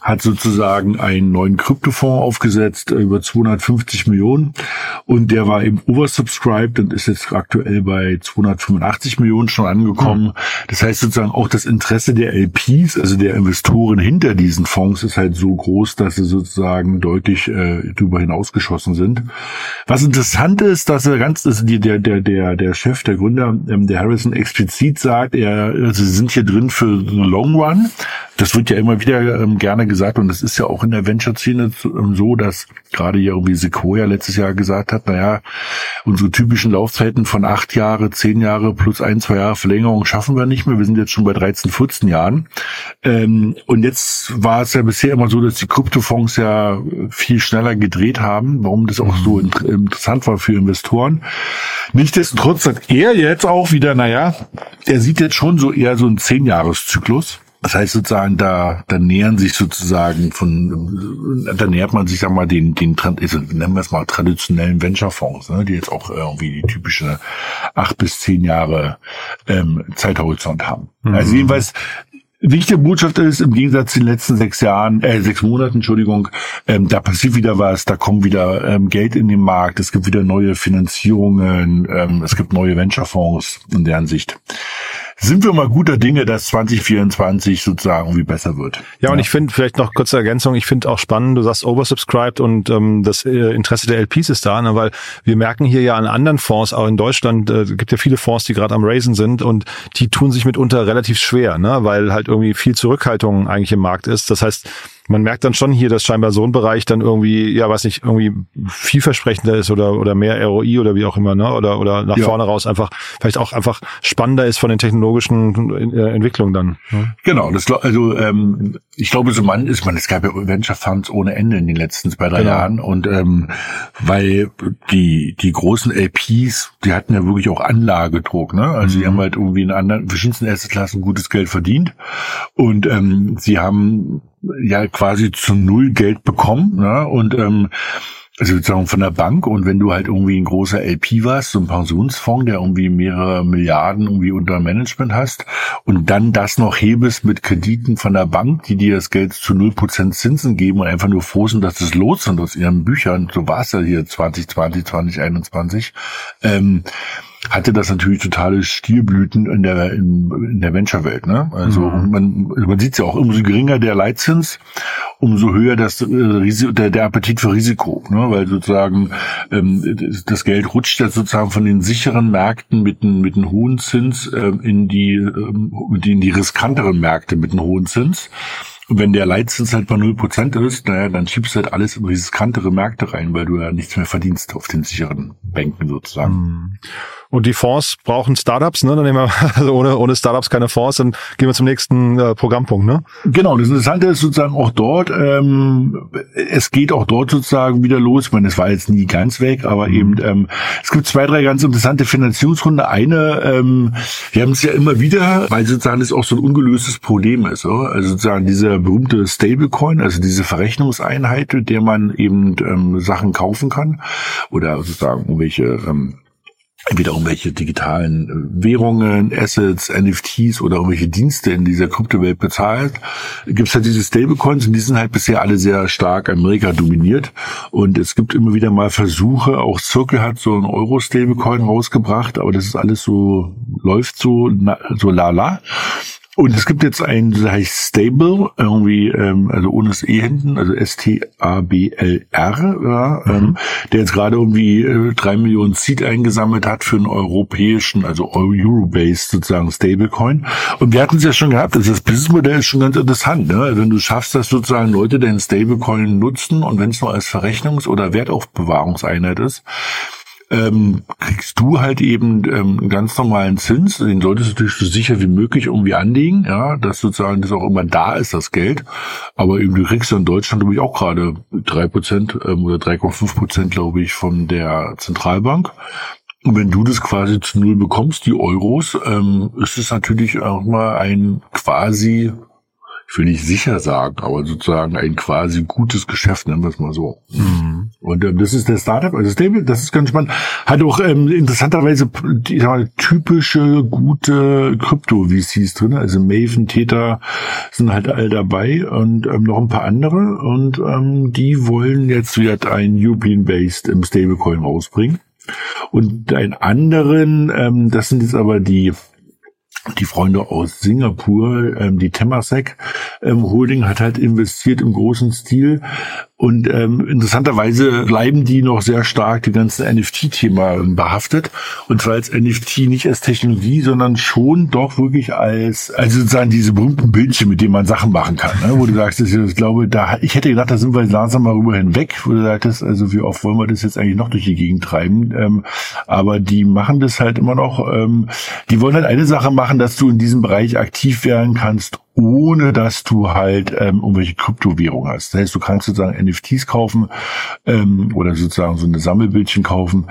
hat sozusagen einen neuen Kryptofonds aufgesetzt, äh, über 250 Millionen. Und der war eben oversubscribed und ist jetzt aktuell bei 285 Millionen schon angekommen. Mhm. Das heißt sozusagen auch das Interesse der LPs, also der Investoren hinter diesen Fonds, ist halt so groß, dass sie sozusagen deutlich äh, darüber hinausgeschossen sind. Was interessant ist, dass er ganz, also die, der, der, der, der Chef, der Gründer, ähm, der Harrison explizit sagt, er, sie sind hier drin für the long run. Das wird ja immer wieder ähm, gerne gesagt und es ist ja auch in der Venture-Szene ähm, so, dass gerade ja irgendwie Sequoia letztes Jahr gesagt hat, naja, unsere typischen Laufzeiten von acht Jahre, zehn Jahre plus ein, zwei Jahre Verlängerung schaffen wir nicht mehr. Wir sind jetzt schon bei 13, 14 Jahren. Ähm, und jetzt war es ja bisher immer so, dass die Kryptofonds ja viel schneller gedreht haben, warum das auch so mhm. interessant war für Investoren. Nichtsdestotrotz sagt er jetzt auch wieder, naja, er sieht jetzt schon so eher so einen Zehn-Jahres-Zyklus. Das heißt sozusagen, da, da nähern sich sozusagen von, da nähert man sich, sag mal, den, den, also nennen wir es mal traditionellen Venture-Fonds, ne, die jetzt auch irgendwie die typische acht bis zehn Jahre ähm, Zeithorizont haben. Mhm. Also jedenfalls, Wichtige Botschaft ist, im Gegensatz zu den letzten sechs Jahren, äh, sechs Monaten, Entschuldigung, ähm, da passiert wieder was, da kommt wieder ähm, Geld in den Markt, es gibt wieder neue Finanzierungen, ähm, es gibt neue Venture-Fonds in deren Sicht sind wir mal guter Dinge, dass 2024 sozusagen irgendwie besser wird. Ja, ja. und ich finde vielleicht noch kurze Ergänzung, ich finde auch spannend, du sagst oversubscribed und ähm, das äh, Interesse der LPs ist da, ne, weil wir merken hier ja an anderen Fonds, auch in Deutschland, äh, gibt ja viele Fonds, die gerade am Raisen sind und die tun sich mitunter relativ schwer, ne, weil halt irgendwie viel Zurückhaltung eigentlich im Markt ist. Das heißt, man merkt dann schon hier, dass scheinbar so ein Bereich dann irgendwie, ja, weiß nicht, irgendwie vielversprechender ist oder, oder mehr ROI oder wie auch immer, ne? Oder, oder nach ja. vorne raus einfach, vielleicht auch einfach spannender ist von den technologischen äh, Entwicklungen dann. Ne? Genau, das, also, ähm, ich glaube, so man ist man, es gab ja Venture Funds ohne Ende in den letzten zwei, drei genau. Jahren und, ähm, weil die, die großen LPs, die hatten ja wirklich auch Anlagedruck, ne? Also, mhm. die haben halt irgendwie in anderen, verschiedensten Erstklassen gutes Geld verdient und, ähm, sie haben ja quasi zu null Geld bekommen. Ne? Und ähm, also sozusagen von der Bank und wenn du halt irgendwie ein großer LP warst, so ein Pensionsfonds, der irgendwie mehrere Milliarden irgendwie unter Management hast und dann das noch hebest mit Krediten von der Bank, die dir das Geld zu null Prozent Zinsen geben und einfach nur froh sind, dass es los sind aus ihren Büchern, so war es ja hier 2020, 2021, ähm, hatte das natürlich totale Stilblüten in der in, in der Venture-Welt. Ne? Also mhm. man, man sieht ja auch, umso geringer der Leitzins, umso höher das äh, der, der Appetit für Risiko, ne? weil sozusagen ähm, das Geld rutscht ja sozusagen von den sicheren Märkten mit einem mit einem hohen Zins äh, in die ähm, in die riskanteren Märkte mit einem hohen Zins. Und wenn der Leitzins halt bei 0% ist, naja, dann schiebst du halt alles in riskantere Märkte rein, weil du ja nichts mehr verdienst auf den sicheren Bänken sozusagen. Mhm. Und die Fonds brauchen Startups, ne? Dann nehmen wir, <laughs> also ohne, ohne Startups keine Fonds, dann gehen wir zum nächsten äh, Programmpunkt, ne? Genau, das Interessante ist sozusagen auch dort, ähm, es geht auch dort sozusagen wieder los. Ich meine, es war jetzt nie ganz weg, aber mhm. eben, ähm, es gibt zwei, drei ganz interessante Finanzierungsrunde. Eine, ähm, wir haben es ja immer wieder, weil sozusagen das auch so ein ungelöstes Problem ist. So? Also sozusagen diese berühmte Stablecoin, also diese Verrechnungseinheit, mit der man eben ähm, Sachen kaufen kann oder sozusagen irgendwelche ähm, entweder irgendwelche digitalen äh, Währungen, Assets, NFTs oder irgendwelche Dienste in dieser Kryptowelt bezahlt, gibt es halt diese Stablecoins und die sind halt bisher alle sehr stark Amerika dominiert und es gibt immer wieder mal Versuche, auch Circle hat so ein Euro-Stablecoin rausgebracht, aber das ist alles so, läuft so, so lala. Und es gibt jetzt einen, der heißt Stable, irgendwie, ähm, also ohne das E hinten, also S-T-A-B-L-R, ja, ähm, mhm. der jetzt gerade irgendwie äh, drei Millionen Seed eingesammelt hat für einen europäischen, also Euro-Based sozusagen Stablecoin. Und wir hatten es ja schon gehabt, also das Businessmodell ist schon ganz interessant, ne? Also wenn du schaffst, dass sozusagen Leute deinen Stablecoin nutzen und wenn es nur als Verrechnungs- oder Wertaufbewahrungseinheit ist, ähm, kriegst du halt eben ähm, einen ganz normalen Zins. Den solltest du natürlich so sicher wie möglich irgendwie anlegen, ja, dass sozusagen das auch immer da ist, das Geld. Aber eben du kriegst ja in Deutschland, glaube ich, auch gerade drei Prozent ähm, oder 3,5 Prozent, glaube ich, von der Zentralbank. Und wenn du das quasi zu null bekommst, die Euros, ähm, ist es natürlich auch mal ein quasi ich will nicht sicher sagen, aber sozusagen ein quasi gutes Geschäft, nennen wir es mal so. Mhm. Und ähm, das ist der Startup, also Stable, das ist ganz spannend. Hat auch ähm, interessanterweise die, typische gute Krypto-VCs drin, also Maven, Theta sind halt all dabei und ähm, noch ein paar andere und ähm, die wollen jetzt wieder ein European-based im Stablecoin rausbringen. Und einen anderen, ähm, das sind jetzt aber die die Freunde aus Singapur, ähm, die Temasek ähm, Holding hat halt investiert im großen Stil und ähm, interessanterweise bleiben die noch sehr stark die ganzen NFT-Thema behaftet. Und zwar als NFT nicht als Technologie, sondern schon doch wirklich als, also sozusagen diese berühmten Bildchen, mit denen man Sachen machen kann. Ne? Wo du sagst, ich glaube, da, ich hätte gedacht, da sind wir langsam mal rüber hinweg, wo du sagtest, also wie oft wollen wir das jetzt eigentlich noch durch die Gegend treiben? Ähm, aber die machen das halt immer noch, ähm, die wollen halt eine Sache machen, dass du in diesem Bereich aktiv werden kannst, ohne dass du halt ähm, irgendwelche Kryptowährungen hast. Das heißt, du kannst sozusagen NFTs kaufen ähm, oder sozusagen so eine Sammelbildchen kaufen,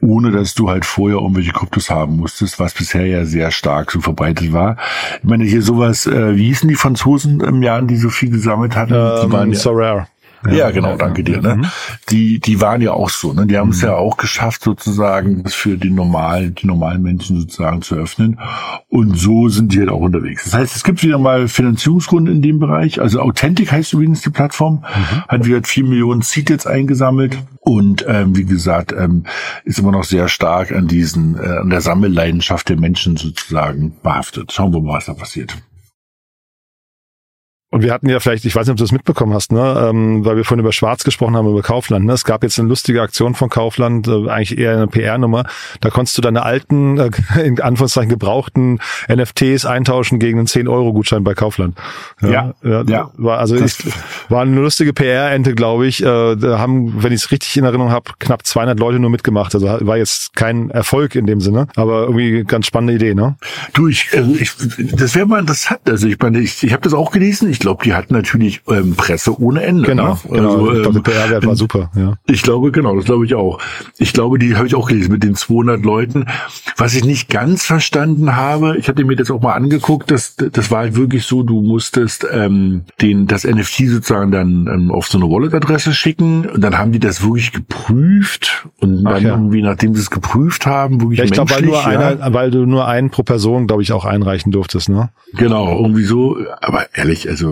ohne dass du halt vorher irgendwelche Kryptos haben musstest, was bisher ja sehr stark so verbreitet war. Ich meine, hier sowas, äh, wie hießen die Franzosen im Jahr, die so viel gesammelt hatten? Ähm, die waren ja, so rare. Ja, genau, danke dir. Ne? Mhm. Die, die waren ja auch so, ne? Die haben es mhm. ja auch geschafft, sozusagen, das für die normalen, die normalen Menschen sozusagen zu öffnen. Und so sind die halt auch unterwegs. Das heißt, es gibt wieder mal Finanzierungsrunden in dem Bereich. Also Authentic heißt übrigens die Plattform, mhm. hat wieder vier Millionen Seed jetzt eingesammelt und ähm, wie gesagt, ähm, ist immer noch sehr stark an diesen, äh, an der Sammelleidenschaft der Menschen sozusagen behaftet. Schauen wir mal, was da passiert. Und wir hatten ja vielleicht, ich weiß nicht, ob du das mitbekommen hast, ne, ähm, weil wir vorhin über Schwarz gesprochen haben, über Kaufland. Ne? Es gab jetzt eine lustige Aktion von Kaufland, äh, eigentlich eher eine PR-Nummer. Da konntest du deine alten, äh, <laughs> in Anführungszeichen gebrauchten NFTs eintauschen gegen einen 10-Euro-Gutschein bei Kaufland. Ja, ja. ja. War, also ich, war eine lustige PR-Ente, glaube ich. Äh, da haben, wenn ich es richtig in Erinnerung habe, knapp 200 Leute nur mitgemacht. Also war jetzt kein Erfolg in dem Sinne, aber irgendwie ganz spannende Idee, ne? Du, ich, also ich das wäre mal interessant. Also ich meine, ich, ich habe das auch gelesen. Ich glaube, die hatten natürlich ähm, Presse ohne Ende. Genau, ne? genau. Also, ähm, der PR-Wert war super. Ja. Ich glaube, genau, das glaube ich auch. Ich glaube, die habe ich auch gelesen mit den 200 Leuten. Was ich nicht ganz verstanden habe, ich hatte mir das auch mal angeguckt, das, das war halt wirklich so, du musstest ähm, den das NFT sozusagen dann ähm, auf so eine Wallet-Adresse schicken und dann haben die das wirklich geprüft und Ach, dann ja. irgendwie, nachdem sie es geprüft haben, wirklich ja, ich glaube, weil, nur ja. einer, weil du nur einen pro Person, glaube ich, auch einreichen durftest, ne? Genau, irgendwie so. Aber ehrlich, also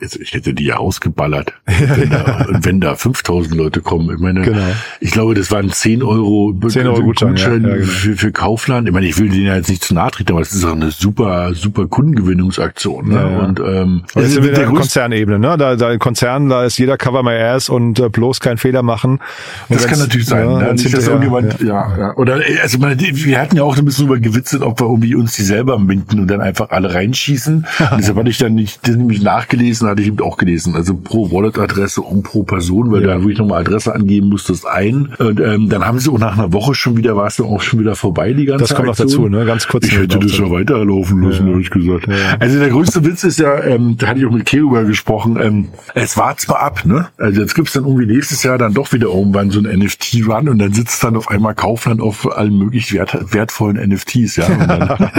ich hätte die ja ausgeballert, <laughs> wenn da, wenn da 5000 Leute kommen. Ich meine, genau. ich glaube, das waren 10 Euro, 10 Euro Gutschein, Gutschein ja, ja, genau. für, für Kaufland. Ich meine, ich will denen ja jetzt nicht zu nahe treten, aber es ist auch eine super, super Kundengewinnungsaktion. Ne? Ja, und ähm, das ist in der Konzernebene, ne? Da, da Konzern, da ist jeder Cover my ass und äh, bloß keinen Fehler machen. Und das kann natürlich sein. Ja, ne? Nicht, dass irgendjemand, ja. ja, Oder also meine, wir hatten ja auch ein bisschen drüber gewitzelt, ob wir irgendwie uns die selber minden und dann einfach alle reinschießen. <laughs> und deshalb hatte ich dann nicht, das nämlich nachgelesen, hatte ich eben auch gelesen. Also pro Wallet-Adresse und pro Person, weil ja. da wirklich nochmal Adresse angeben musstest, ein. Und ähm, dann haben sie auch nach einer Woche schon wieder, war es dann auch schon wieder vorbei, die ganze Das kommt Aktion. noch dazu, ne? Ganz kurz. Ich hätte das ja weiterlaufen lassen, ja. habe ich gesagt. Ja. Also der größte Witz ist ja, ähm, da hatte ich auch mit Keruber gesprochen, ähm, es war zwar ab, ne? Also jetzt gibt's dann irgendwie nächstes Jahr dann doch wieder irgendwann so ein NFT-Run und dann sitzt dann auf einmal Kaufland auf allen möglich wert, wertvollen NFTs, ja. <laughs>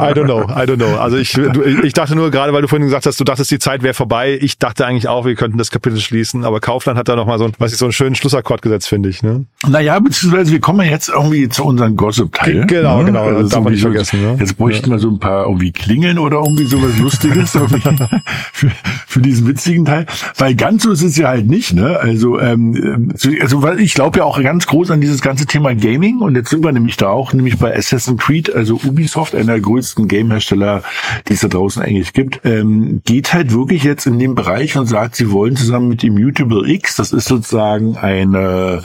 I don't know, I don't know. Also ich, du, ich dachte nur gerade, weil du vorhin gesagt hast, du dachtest, die Zeit wäre vorbei. Ich dachte eigentlich auch, wir könnten das Kapitel schließen, aber Kaufland hat da nochmal so, was ich so einen schönen Schlussakkord gesetzt, finde ich. Ne? Naja, beziehungsweise wir kommen ja jetzt irgendwie zu unseren Gossip-Teil. Genau, ne? genau, Also das darf man nicht so- vergessen. Ne? Jetzt bräuchten wir so ein paar irgendwie Klingeln oder irgendwie sowas Lustiges <laughs> für, für diesen witzigen Teil. Weil ganz so ist es ja halt nicht, ne? Also, ähm, so- also weil ich glaube ja auch ganz groß an dieses ganze Thema Gaming und jetzt sind wir nämlich da auch, nämlich bei Assassin's Creed, also Ubisoft, einer der größten Game-Hersteller, die es da draußen eigentlich gibt, ähm, geht halt wirklich jetzt in den Bereich und sagt, sie wollen zusammen mit Immutable X, das ist sozusagen eine,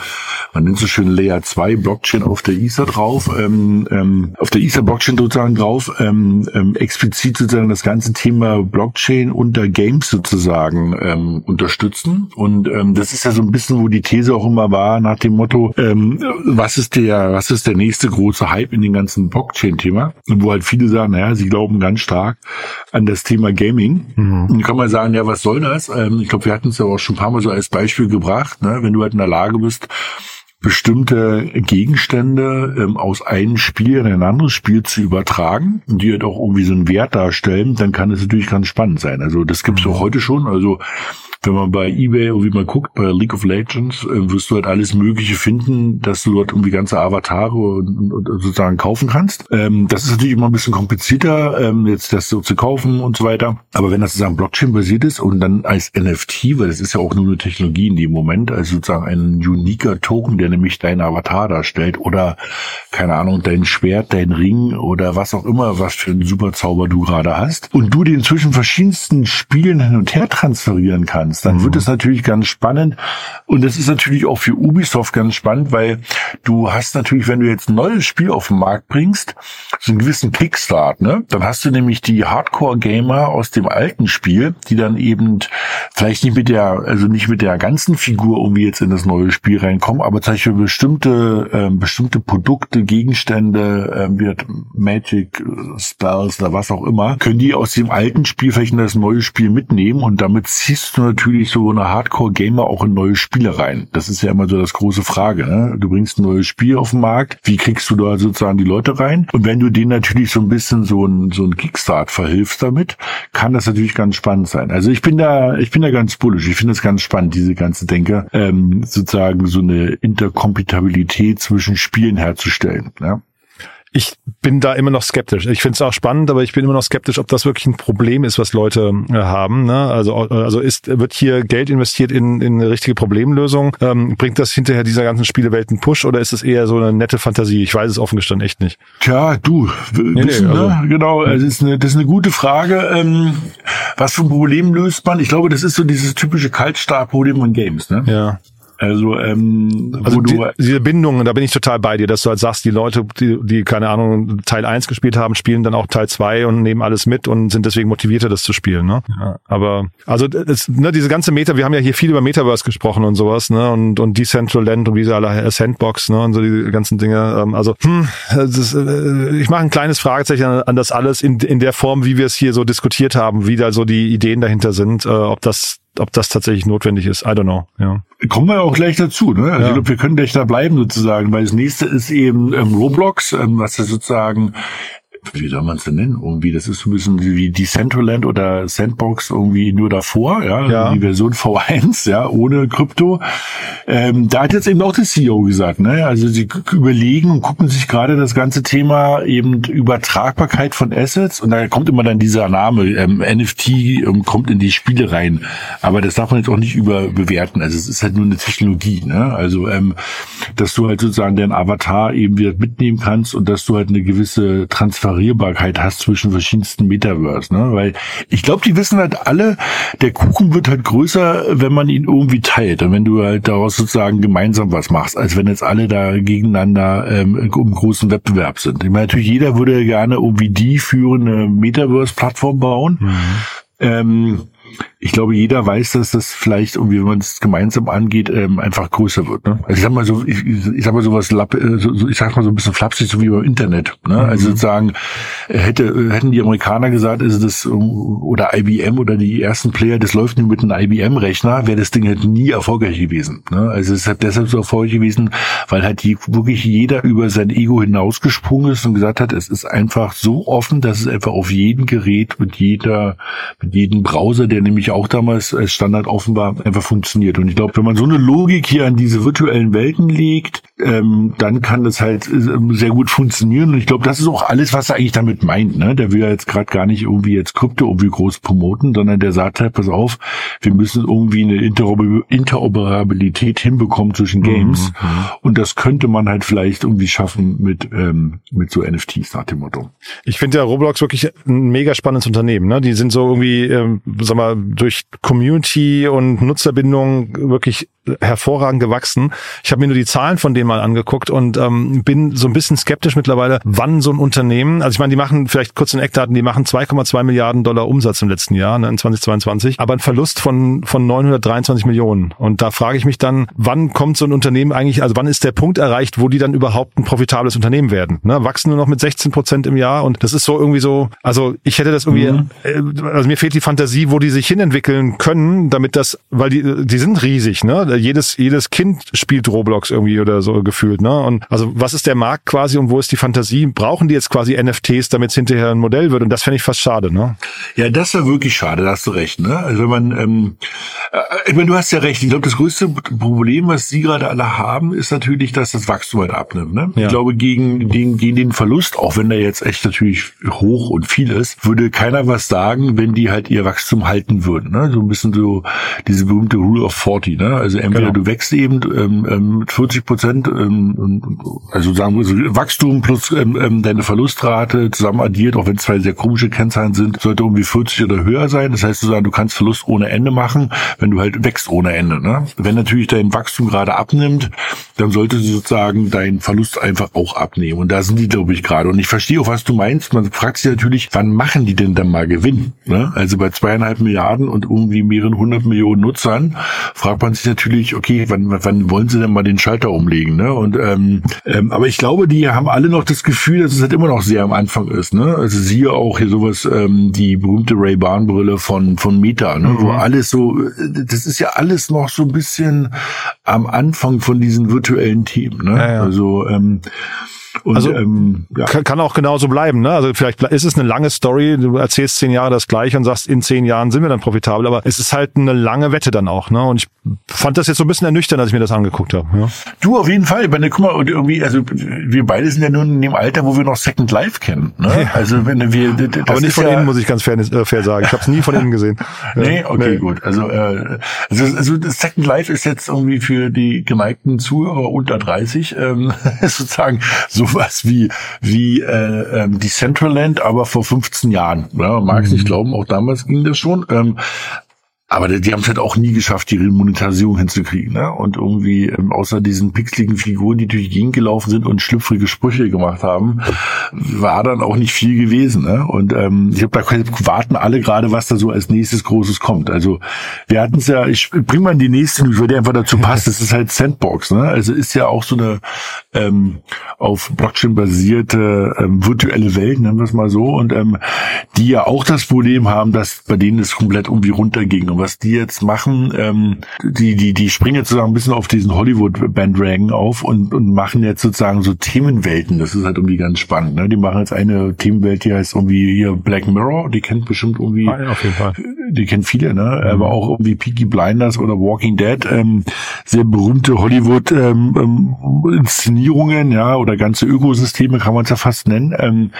man nennt so schön Layer 2 Blockchain auf der Ether drauf, ähm, ähm, auf der Ether Blockchain sozusagen drauf, ähm, ähm, explizit sozusagen das ganze Thema Blockchain unter Games sozusagen ähm, unterstützen. Und ähm, das ist ja so ein bisschen, wo die These auch immer war, nach dem Motto, ähm, was ist der, was ist der nächste große Hype in dem ganzen Blockchain-Thema? Und wo halt viele sagen, naja, sie glauben ganz stark an das Thema Gaming. Und dann kann man sagen, ja, was soll das? Ähm, ich glaube, wir hatten es ja auch schon ein paar Mal so als Beispiel gebracht, ne? wenn du halt in der Lage bist, bestimmte Gegenstände ähm, aus einem Spiel in ein anderes Spiel zu übertragen die halt auch irgendwie so einen Wert darstellen, dann kann es natürlich ganz spannend sein. Also das gibt es auch heute schon. Also wenn man bei eBay irgendwie mal guckt, bei League of Legends, äh, wirst du halt alles Mögliche finden, dass du dort irgendwie ganze Avatare und, und, und sozusagen kaufen kannst. Ähm, das ist natürlich immer ein bisschen komplizierter, ähm, jetzt das so zu kaufen und so weiter. Aber wenn das sozusagen Blockchain-basiert ist und dann als NFT, weil das ist ja auch nur eine Technologie in dem Moment, also sozusagen ein uniker Token, der nämlich deinen Avatar darstellt oder keine Ahnung, dein Schwert, dein Ring oder was auch immer, was für einen Superzauber du gerade hast und du den zwischen verschiedensten Spielen hin und her transferieren kannst, dann wird es natürlich ganz spannend und das ist natürlich auch für Ubisoft ganz spannend, weil du hast natürlich, wenn du jetzt ein neues Spiel auf den Markt bringst, so einen gewissen Kickstart, ne? Dann hast du nämlich die Hardcore-Gamer aus dem alten Spiel, die dann eben vielleicht nicht mit der, also nicht mit der ganzen Figur irgendwie jetzt in das neue Spiel reinkommen, aber Beispiel bestimmte, ähm, bestimmte Produkte, Gegenstände, wie das Magic, äh, Spells oder was auch immer, können die aus dem alten Spiel vielleicht in das neue Spiel mitnehmen und damit ziehst du natürlich so eine Hardcore-Gamer auch in neue Spiele rein. Das ist ja immer so das große Frage, ne? Du bringst ein neues Spiel auf den Markt, wie kriegst du da sozusagen die Leute rein? Und wenn du denen natürlich so ein bisschen so ein, so ein Kickstart verhilfst damit, kann das natürlich ganz spannend sein. Also ich bin da, ich bin da ganz bullisch. Ich finde es ganz spannend, diese ganze Denke, ähm, sozusagen so eine Interkompatibilität zwischen Spielen herzustellen. Ja? Ich bin da immer noch skeptisch. Ich finde es auch spannend, aber ich bin immer noch skeptisch, ob das wirklich ein Problem ist, was Leute äh, haben. Ne? Also, also ist, wird hier Geld investiert in, in eine richtige Problemlösung? Ähm, bringt das hinterher dieser ganzen Spielewelt einen Push oder ist es eher so eine nette Fantasie? Ich weiß es offen gestanden echt nicht. Tja, du, nee, wissen, also- ne? genau, das ist, eine, das ist eine gute Frage. Ähm, was für ein Problem löst man? Ich glaube, das ist so dieses typische Kaltstartproblem von Games. Ne? Ja. Also, ähm, Also die, diese Bindung, da bin ich total bei dir, dass du halt sagst, die Leute, die, die keine Ahnung, Teil 1 gespielt haben, spielen dann auch Teil 2 und nehmen alles mit und sind deswegen motivierter, das zu spielen. Ne? Ja, aber also das, ne, diese ganze Meta, wir haben ja hier viel über Metaverse gesprochen und sowas, ne? Und, und Decentraland und wie sie alle Sandbox, ne? Und so die ganzen Dinge. Ähm, also, hm, ist, äh, ich mache ein kleines Fragezeichen an, an das alles in, in der Form, wie wir es hier so diskutiert haben, wie da so die Ideen dahinter sind, äh, ob das ob das tatsächlich notwendig ist. I don't know. Ja. kommen wir auch gleich dazu. Ne? Also Ja. ich glaube, wir können gleich da bleiben sozusagen, weil das nächste ist eben ähm, Roblox, ähm, was ja sozusagen wie soll man es denn nennen? Irgendwie, das ist so ein bisschen wie Decentraland oder Sandbox irgendwie nur davor, ja, Ja. die Version V1, ja, ohne Krypto. Ähm, da hat jetzt eben auch der CEO gesagt, ne, also sie überlegen und gucken sich gerade das ganze Thema eben Übertragbarkeit von Assets und da kommt immer dann dieser Name, ähm, NFT ähm, kommt in die Spiele rein, aber das darf man jetzt auch nicht überbewerten, also es ist halt nur eine Technologie, ne, also ähm, dass du halt sozusagen deinen Avatar eben wieder mitnehmen kannst und dass du halt eine gewisse Transferierbarkeit hast zwischen verschiedensten Metaverse, ne? Weil ich glaube, die wissen halt alle, der Kuchen wird halt größer, wenn man ihn irgendwie teilt und wenn du halt daraus sozusagen gemeinsam was machst, als wenn jetzt alle da gegeneinander ähm, im großen Wettbewerb sind. Ich meine, natürlich jeder würde gerne irgendwie die führende Metaverse-Plattform bauen. Ähm, ich glaube, jeder weiß, dass das vielleicht irgendwie, wenn man es gemeinsam angeht, ähm, einfach größer wird. Ne? Also ich sag mal so, ich, ich sag mal sowas, äh, so, so, ich sag mal so ein bisschen flapsig, so wie beim Internet. Ne? Mhm. Also sozusagen äh, hätte hätten die Amerikaner gesagt, also das oder IBM oder die ersten Player, das läuft nur mit einem IBM-Rechner, wäre das Ding halt nie erfolgreich gewesen. Ne? Also es ist halt deshalb so erfolgreich gewesen, weil halt die wirklich jeder über sein Ego hinausgesprungen ist und gesagt hat, es ist einfach so offen, dass es einfach auf jedem Gerät mit jeder, mit jedem Browser, der nämlich auch damals als Standard offen war, einfach funktioniert. Und ich glaube, wenn man so eine Logik hier an diese virtuellen Welten legt, ähm, dann kann das halt äh, sehr gut funktionieren. Und ich glaube, das ist auch alles, was er eigentlich damit meint. Ne? Der will ja jetzt gerade gar nicht irgendwie jetzt Krypto irgendwie groß promoten, sondern der sagt halt, pass auf, wir müssen irgendwie eine Interoperabilität hinbekommen zwischen Games. Mhm. Und das könnte man halt vielleicht irgendwie schaffen mit, ähm, mit so NFTs nach dem Motto. Ich finde ja Roblox wirklich ein mega spannendes Unternehmen. Ne? Die sind so irgendwie, ähm, sag mal, durch Community und Nutzerbindung wirklich hervorragend gewachsen. Ich habe mir nur die Zahlen von denen mal angeguckt und ähm, bin so ein bisschen skeptisch mittlerweile, wann so ein Unternehmen, also ich meine, die machen vielleicht kurz in Eckdaten, die machen 2,2 Milliarden Dollar Umsatz im letzten Jahr, ne, in 2022, aber ein Verlust von von 923 Millionen. Und da frage ich mich dann, wann kommt so ein Unternehmen eigentlich, also wann ist der Punkt erreicht, wo die dann überhaupt ein profitables Unternehmen werden? Ne? Wachsen nur noch mit 16 Prozent im Jahr und das ist so irgendwie so, also ich hätte das irgendwie, mhm. äh, also mir fehlt die Fantasie, wo die sich hinentwickeln können, damit das, weil die, die sind riesig, ne? Jedes, jedes Kind spielt Roblox irgendwie oder so gefühlt, ne? Und also was ist der Markt quasi und wo ist die Fantasie? Brauchen die jetzt quasi NFTs, damit es hinterher ein Modell wird? Und das fände ich fast schade, ne? Ja, das wäre wirklich schade, da hast du recht, ne? Also wenn man, ähm, äh, ich meine, du hast ja recht. Ich glaube, das größte Problem, was sie gerade alle haben, ist natürlich, dass das Wachstum halt abnimmt. Ne? Ja. Ich glaube, gegen den, gegen den Verlust, auch wenn der jetzt echt natürlich hoch und viel ist, würde keiner was sagen, wenn die halt ihr Wachstum halten würden. Ne? So ein bisschen so diese berühmte Rule of 40. Ne? Also entweder genau. du wächst eben ähm, ähm, mit 40 Prozent, ähm, also sagen wir so, Wachstum plus ähm, ähm, deine Verlustrate zusammen addiert, auch wenn zwei sehr komische Kennzahlen sind, sollte irgendwie 40 oder höher sein. Das heißt, du kannst Verlust ohne Ende machen, wenn du halt wächst ohne Ende. Ne? Wenn natürlich dein Wachstum gerade abnimmt, dann sollte sozusagen dein Verlust einfach auch abnehmen. Und da sind die, glaube ich, gerade. Und ich verstehe auch, was du meinst. Man fragt sich natürlich, wann machen die denn dann mal Gewinn? Ne? Also bei zweieinhalb Milliarden und irgendwie mehreren hundert Millionen Nutzern fragt man sich natürlich, natürlich, okay, wann, wann wollen sie denn mal den Schalter umlegen? Ne? Und ähm, ähm, aber ich glaube, die haben alle noch das Gefühl, dass es halt immer noch sehr am Anfang ist. Ne? Also siehe auch hier sowas, ähm, die berühmte Ray-Ban-Brille von von Meta, ne? Mhm. wo alles so, das ist ja alles noch so ein bisschen am Anfang von diesen virtuellen Themen. Ne? Ja, ja. Also ähm, und, also ähm, ja. kann, kann auch genauso bleiben. Ne? Also vielleicht ist es eine lange Story, du erzählst zehn Jahre das gleiche und sagst, in zehn Jahren sind wir dann profitabel, aber es ist halt eine lange Wette dann auch. Ne? Und ich fand das jetzt so ein bisschen ernüchternd, als ich mir das angeguckt habe. Ja? Du auf jeden Fall. Wenn, guck mal, und irgendwie, also wir beide sind ja nun in dem Alter, wo wir noch Second Life kennen. Ne? Ja. Also wenn wir das Aber nicht von ja, innen, muss ich ganz fair, äh, fair sagen. Ich habe es nie von innen gesehen. <laughs> nee, okay, nee. gut. Also, äh, also, also Second Life ist jetzt irgendwie für die geneigten Zuhörer unter 30 ähm, <laughs> sozusagen sowas wie wie äh, ähm, Decentraland, aber vor 15 Jahren. Ja, mag es mhm. nicht glauben, auch damals ging das schon. Ähm, aber die, die haben es halt auch nie geschafft, die Monetarisierung hinzukriegen. Ne? Und irgendwie, ähm, außer diesen pixeligen Figuren, die durch die Gegend gelaufen sind und schlüpfrige Sprüche gemacht haben, war dann auch nicht viel gewesen. Ne? Und ähm, ich glaube, da warten alle gerade, was da so als nächstes Großes kommt. Also wir hatten es ja, ich bring mal in die nächste, ich würde einfach dazu passt, das ist halt Sandbox. Ne? Also ist ja auch so eine ähm, auf Blockchain basierte ähm, virtuelle Welt, nennen wir es mal so, und ähm, die ja auch das Problem haben, dass bei denen es komplett irgendwie runterging und was die jetzt machen, ähm, die, die, die springen jetzt sozusagen ein bisschen auf diesen Hollywood-Bandwagon auf und, und machen jetzt sozusagen so Themenwelten. Das ist halt irgendwie ganz spannend. Ne? Die machen jetzt eine Themenwelt, die heißt irgendwie hier Black Mirror. Die kennt bestimmt irgendwie. Ah, ja, auf jeden Fall. Die kennen viele, ne? Mhm. Aber auch irgendwie Peaky Blinders oder Walking Dead. Ähm, sehr berühmte Hollywood-Inszenierungen, ähm, ähm, ja, oder ganze Ökosysteme kann man es ja fast nennen. Ähm,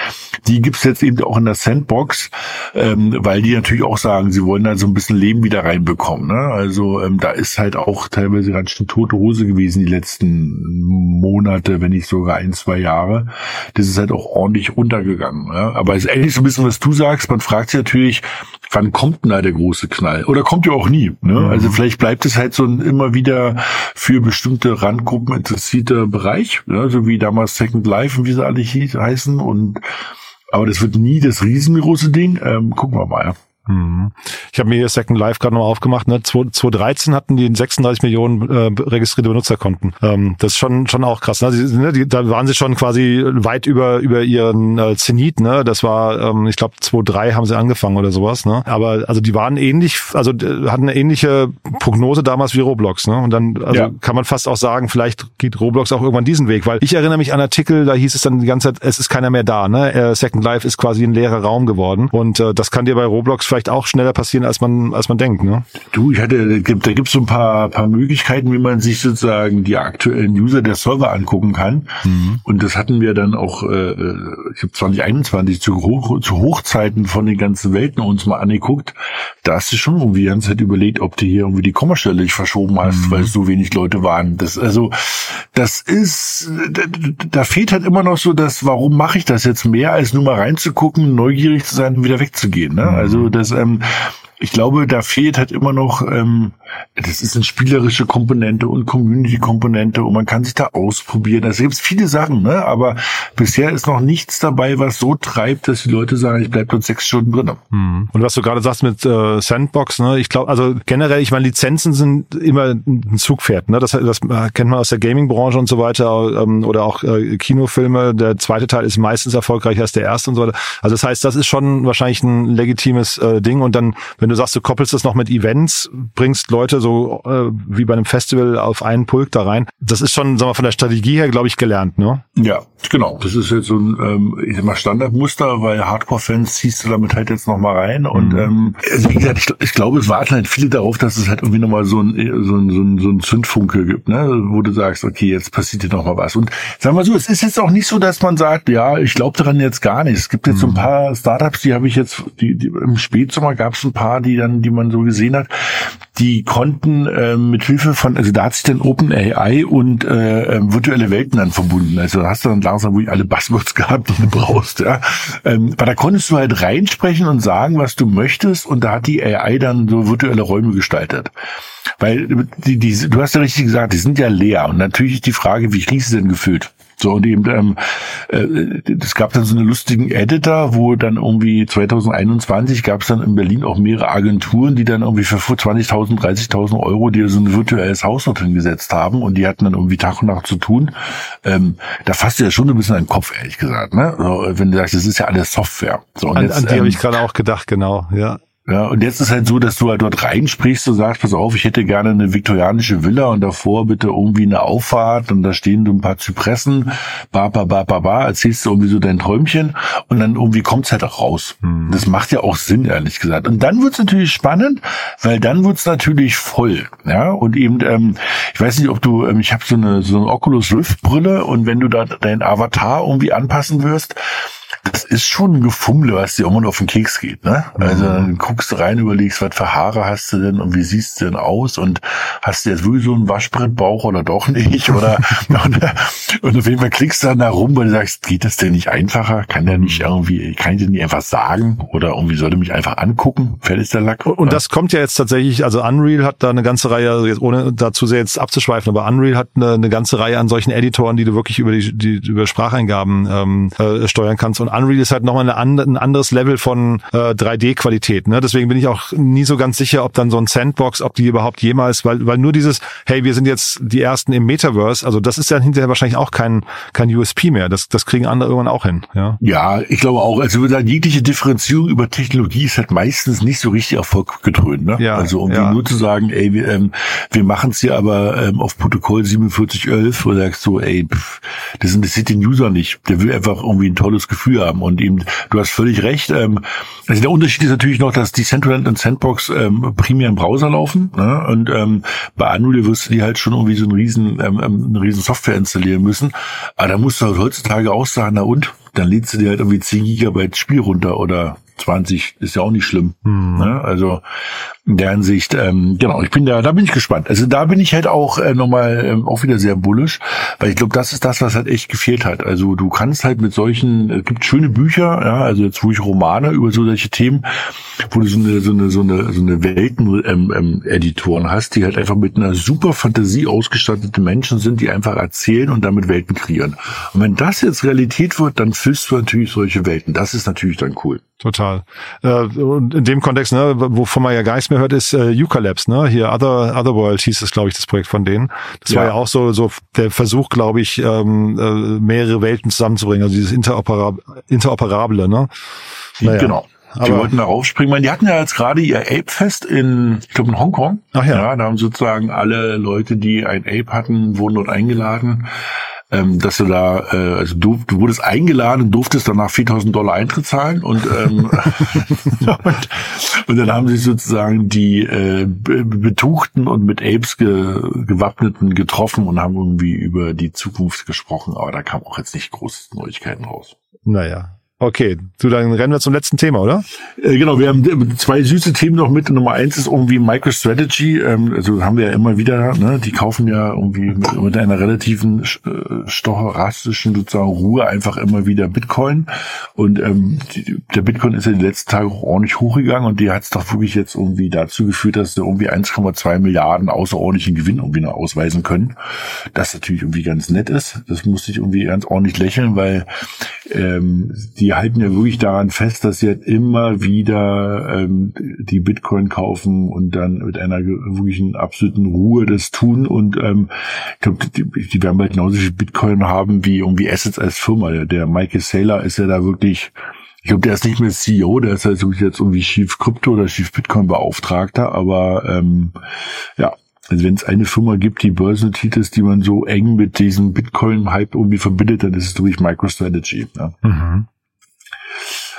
die gibt's jetzt eben auch in der Sandbox, ähm, weil die natürlich auch sagen, sie wollen da so ein bisschen Leben wieder reinbekommen. Ne? Also ähm, da ist halt auch teilweise ganz schön tote Hose gewesen die letzten Monate, wenn nicht sogar ein, zwei Jahre. Das ist halt auch ordentlich runtergegangen. Ne? Aber es ist ähnlich so ein bisschen, was du sagst. Man fragt sich natürlich, wann kommt denn da der große Knall? Oder kommt ja auch nie. Ne? Mhm. Also vielleicht bleibt es halt so ein immer wieder für bestimmte Randgruppen interessierter Bereich, ne? so wie damals Second Life und wie sie alle heißen. Und aber das wird nie das riesengroße Ding. Ähm, gucken wir mal. Mhm. Ich habe mir hier Second Life gerade nochmal aufgemacht. Ne? 2013 hatten die 36 Millionen äh, registrierte Benutzerkonten. Ähm, das ist schon schon auch krass. Ne? Die, ne? Die, da waren sie schon quasi weit über über ihren äh, Zenit. Ne? Das war, ähm, ich glaube, 2003 haben sie angefangen oder sowas. Ne? Aber also die waren ähnlich, also hatten eine ähnliche Prognose damals wie Roblox. Ne? Und dann also ja. kann man fast auch sagen, vielleicht geht Roblox auch irgendwann diesen Weg, weil ich erinnere mich an Artikel, da hieß es dann die ganze Zeit, es ist keiner mehr da. Ne? Äh, Second Life ist quasi ein leerer Raum geworden und äh, das kann dir bei Roblox vielleicht auch schneller passieren, als man, als man denkt, ne? Du, ich hatte, da gibt, gibt's so ein paar, paar Möglichkeiten, wie man sich sozusagen die aktuellen User der Server angucken kann. Mhm. Und das hatten wir dann auch, äh, ich habe 2021 zu, Hoch, zu Hochzeiten von den ganzen Welten uns mal angeguckt. Da hast du schon irgendwie die ganze Zeit überlegt, ob du hier irgendwie die Kommastelle nicht verschoben hast, mhm. weil es so wenig Leute waren. Das, also, das ist, da, da fehlt halt immer noch so das, warum mache ich das jetzt mehr, als nur mal reinzugucken, neugierig zu sein und wieder wegzugehen. Ne? Mhm. Also das, ähm, ich glaube, da fehlt halt immer noch, ähm, das ist eine spielerische Komponente und Community-Komponente und man kann sich da ausprobieren. Also gibt viele Sachen, ne? aber bisher ist noch nichts dabei, was so treibt, dass die Leute sagen, ich bleib dort sechs Stunden drin. Mhm. Und was du gerade sagst mit äh, Sandbox, ne? ich glaube, also generell, ich meine, Lizenzen sind immer ein Zugpferd. Ne? Das, das kennt man aus der Gaming-Branche und so weiter ähm, oder auch äh, Kinofilme. Der zweite Teil ist meistens erfolgreicher als der erste und so weiter. Also das heißt, das ist schon wahrscheinlich ein legitimes äh, Ding und dann wenn du sagst, du koppelst das noch mit Events, bringst Leute so äh, wie bei einem Festival auf einen Pulk da rein, das ist schon, sagen wir, von der Strategie her, glaube ich, gelernt, ne? Ja, genau. Das ist jetzt so ein ähm, ich sag mal Standardmuster, weil Hardcore-Fans ziehst du damit halt jetzt noch mal rein. Und mhm. ähm, also wie gesagt, ich, ich glaube, es warten halt viele darauf, dass es halt irgendwie noch mal so ein, so ein, so ein, so ein Zündfunke gibt, ne? wo du sagst, okay, jetzt passiert hier noch mal was. Und sagen wir so, es ist jetzt auch nicht so, dass man sagt, ja, ich glaube daran jetzt gar nicht. Es gibt jetzt mhm. so ein mhm. paar Startups, die habe ich jetzt, die, die im Spätsommer gab es ein paar, die dann, die man so gesehen hat, die konnten äh, mit Hilfe von, also da hat sich dann OpenAI und äh, ähm, virtuelle Welten dann verbunden. Also da hast du dann langsam wirklich alle Buzzwords <laughs> gehabt, die du brauchst. Ja. Ähm, aber da konntest du halt reinsprechen und sagen, was du möchtest, und da hat die AI dann so virtuelle Räume gestaltet. Weil die, die, du hast ja richtig gesagt, die sind ja leer. Und natürlich ist die Frage, wie kriegst du denn gefüllt? So, und eben, ähm, äh, es gab dann so einen lustigen Editor, wo dann irgendwie 2021 gab es dann in Berlin auch mehrere Agenturen, die dann irgendwie für 20.000, 30.000 Euro dir so ein virtuelles Haus dort hingesetzt haben und die hatten dann irgendwie Tag und Nacht zu tun. Ähm, da fasst dir ja schon ein bisschen an den Kopf, ehrlich gesagt, ne? So, wenn du sagst, das ist ja alles Software. So, und an, jetzt, an die ähm, habe ich gerade auch gedacht, genau, ja. Ja, und jetzt ist halt so, dass du halt dort reinsprichst und sagst, pass auf, ich hätte gerne eine viktorianische Villa und davor bitte irgendwie eine Auffahrt und da stehen so ein paar Zypressen, ba, ba, ba, ba, ba, erzählst du irgendwie so dein Träumchen und dann irgendwie kommt's halt auch raus. Mhm. Das macht ja auch Sinn, ehrlich gesagt. Und dann wird's natürlich spannend, weil dann wird's natürlich voll, ja, und eben, ähm, ich weiß nicht, ob du, ähm, ich habe so eine, so eine Oculus Rift Brille und wenn du da deinen Avatar irgendwie anpassen wirst, das ist schon ein Gefummel, was dir irgendwann auf den Keks geht, ne? Also mhm. dann guckst du rein, überlegst, was für Haare hast du denn und wie siehst du denn aus und hast du jetzt wirklich so einen Waschbrettbauch oder doch nicht oder <laughs> <laughs> und, und auf jeden Fall klickst du dann da rum, weil du sagst, geht das denn nicht einfacher? Kann der nicht irgendwie, kann ich dir nicht einfach sagen oder irgendwie sollte mich einfach angucken? Fertig der Lack. Und das kommt ja jetzt tatsächlich, also Unreal hat da eine ganze Reihe, also jetzt ohne dazu sehr jetzt abzuschweifen, aber Unreal hat eine, eine ganze Reihe an solchen Editoren, die du wirklich über die, die über Spracheingaben ähm, äh, steuern kannst und Unreal ist halt nochmal eine, ein anderes Level von äh, 3D-Qualität. Ne? Deswegen bin ich auch nie so ganz sicher, ob dann so ein Sandbox, ob die überhaupt jemals, weil, weil nur dieses, hey, wir sind jetzt die ersten im Metaverse, also das ist dann hinterher wahrscheinlich auch kein, kein USP mehr. Das, das kriegen andere irgendwann auch hin. Ja, ja ich glaube auch. Also sagen, jegliche Differenzierung über Technologie ist halt meistens nicht so richtig Erfolg getrönt. Ne? Ja, also um ja. nur zu sagen, ey, wir, ähm, wir machen es hier aber ähm, auf Protokoll 4711, wo du sagst so, ey, pff, das interessiert den User nicht. Der will einfach irgendwie ein tolles Gefühl haben. Und eben, du hast völlig recht. Ähm, also der Unterschied ist natürlich noch, dass die Decentraland und Sandbox ähm, primär im Browser laufen. Ne? Und ähm, bei Unreal wirst du die halt schon irgendwie so einen riesen, ähm, ähm, eine riesen Software installieren müssen. Aber da musst du halt heutzutage auch sagen, na und? Dann lädst du dir halt irgendwie 10 Gigabyte Spiel runter oder 20 ist ja auch nicht schlimm. Mhm. Ne? Also in der Hinsicht, ähm, genau, ich bin da, da bin ich gespannt. Also da bin ich halt auch äh, nochmal ähm, auch wieder sehr bullisch, weil ich glaube, das ist das, was halt echt gefehlt hat. Also du kannst halt mit solchen, es gibt schöne Bücher, ja, also jetzt wo ich Romane über so solche Themen, wo du so eine so eine so eine so eine Welten ähm, ähm, hast, die halt einfach mit einer super Fantasie ausgestattete Menschen sind, die einfach erzählen und damit Welten kreieren. Und wenn das jetzt Realität wird, dann füllst du natürlich solche Welten. Das ist natürlich dann cool. total. Äh, und in dem Kontext, ne, wovon man ja gar nichts mehr hört, ist äh, Yuka Labs, ne? Hier Other Otherworld hieß es, glaube ich, das Projekt von denen. Das ja. war ja auch so so der Versuch, glaube ich, ähm, äh, mehrere Welten zusammenzubringen, also dieses Interoperab Interoperable, ne? Naja. Genau. Die Aber wollten da aufspringen. Die hatten ja jetzt gerade ihr Ape-Fest in, ich glaube in Hongkong. Ach ja. ja. Da haben sozusagen alle Leute, die ein Ape hatten, wurden dort eingeladen ähm, dass du da, äh, also du, du wurdest eingeladen und durftest danach 4000 Dollar Eintritt zahlen und, ähm, <laughs> und, und dann haben sich sozusagen die äh, Betuchten und mit Apes ge, gewappneten getroffen und haben irgendwie über die Zukunft gesprochen, aber da kam auch jetzt nicht große Neuigkeiten raus. Naja, Okay, du, dann rennen wir zum letzten Thema, oder? Äh, genau, wir haben zwei süße Themen noch mit. Nummer eins ist irgendwie MicroStrategy. Ähm, also haben wir ja immer wieder, ne, die kaufen ja irgendwie mit, mit einer relativen äh, stochastischen sozusagen Ruhe einfach immer wieder Bitcoin. Und ähm, die, der Bitcoin ist ja die letzten Tage auch ordentlich hochgegangen und die hat es doch wirklich jetzt irgendwie dazu geführt, dass sie irgendwie 1,2 Milliarden außerordentlichen Gewinn irgendwie noch ausweisen können. Das natürlich irgendwie ganz nett ist. Das musste ich irgendwie ganz ordentlich lächeln, weil ähm, die halten ja wirklich daran fest, dass sie halt immer wieder ähm, die Bitcoin kaufen und dann mit einer wirklichen absoluten Ruhe das tun. Und ähm, ich glaube, die, die werden bald genauso viel Bitcoin haben wie irgendwie Assets als Firma. Der, der Michael Saylor ist ja da wirklich ich glaube, der ist nicht mehr CEO, der ist halt jetzt irgendwie Chief Krypto oder Chief Bitcoin Beauftragter, aber ähm, ja, also wenn es eine Firma gibt, die börsennotiert ist, die man so eng mit diesem Bitcoin-Hype irgendwie verbindet, dann ist es durch MicroStrategy. Ja. Mhm.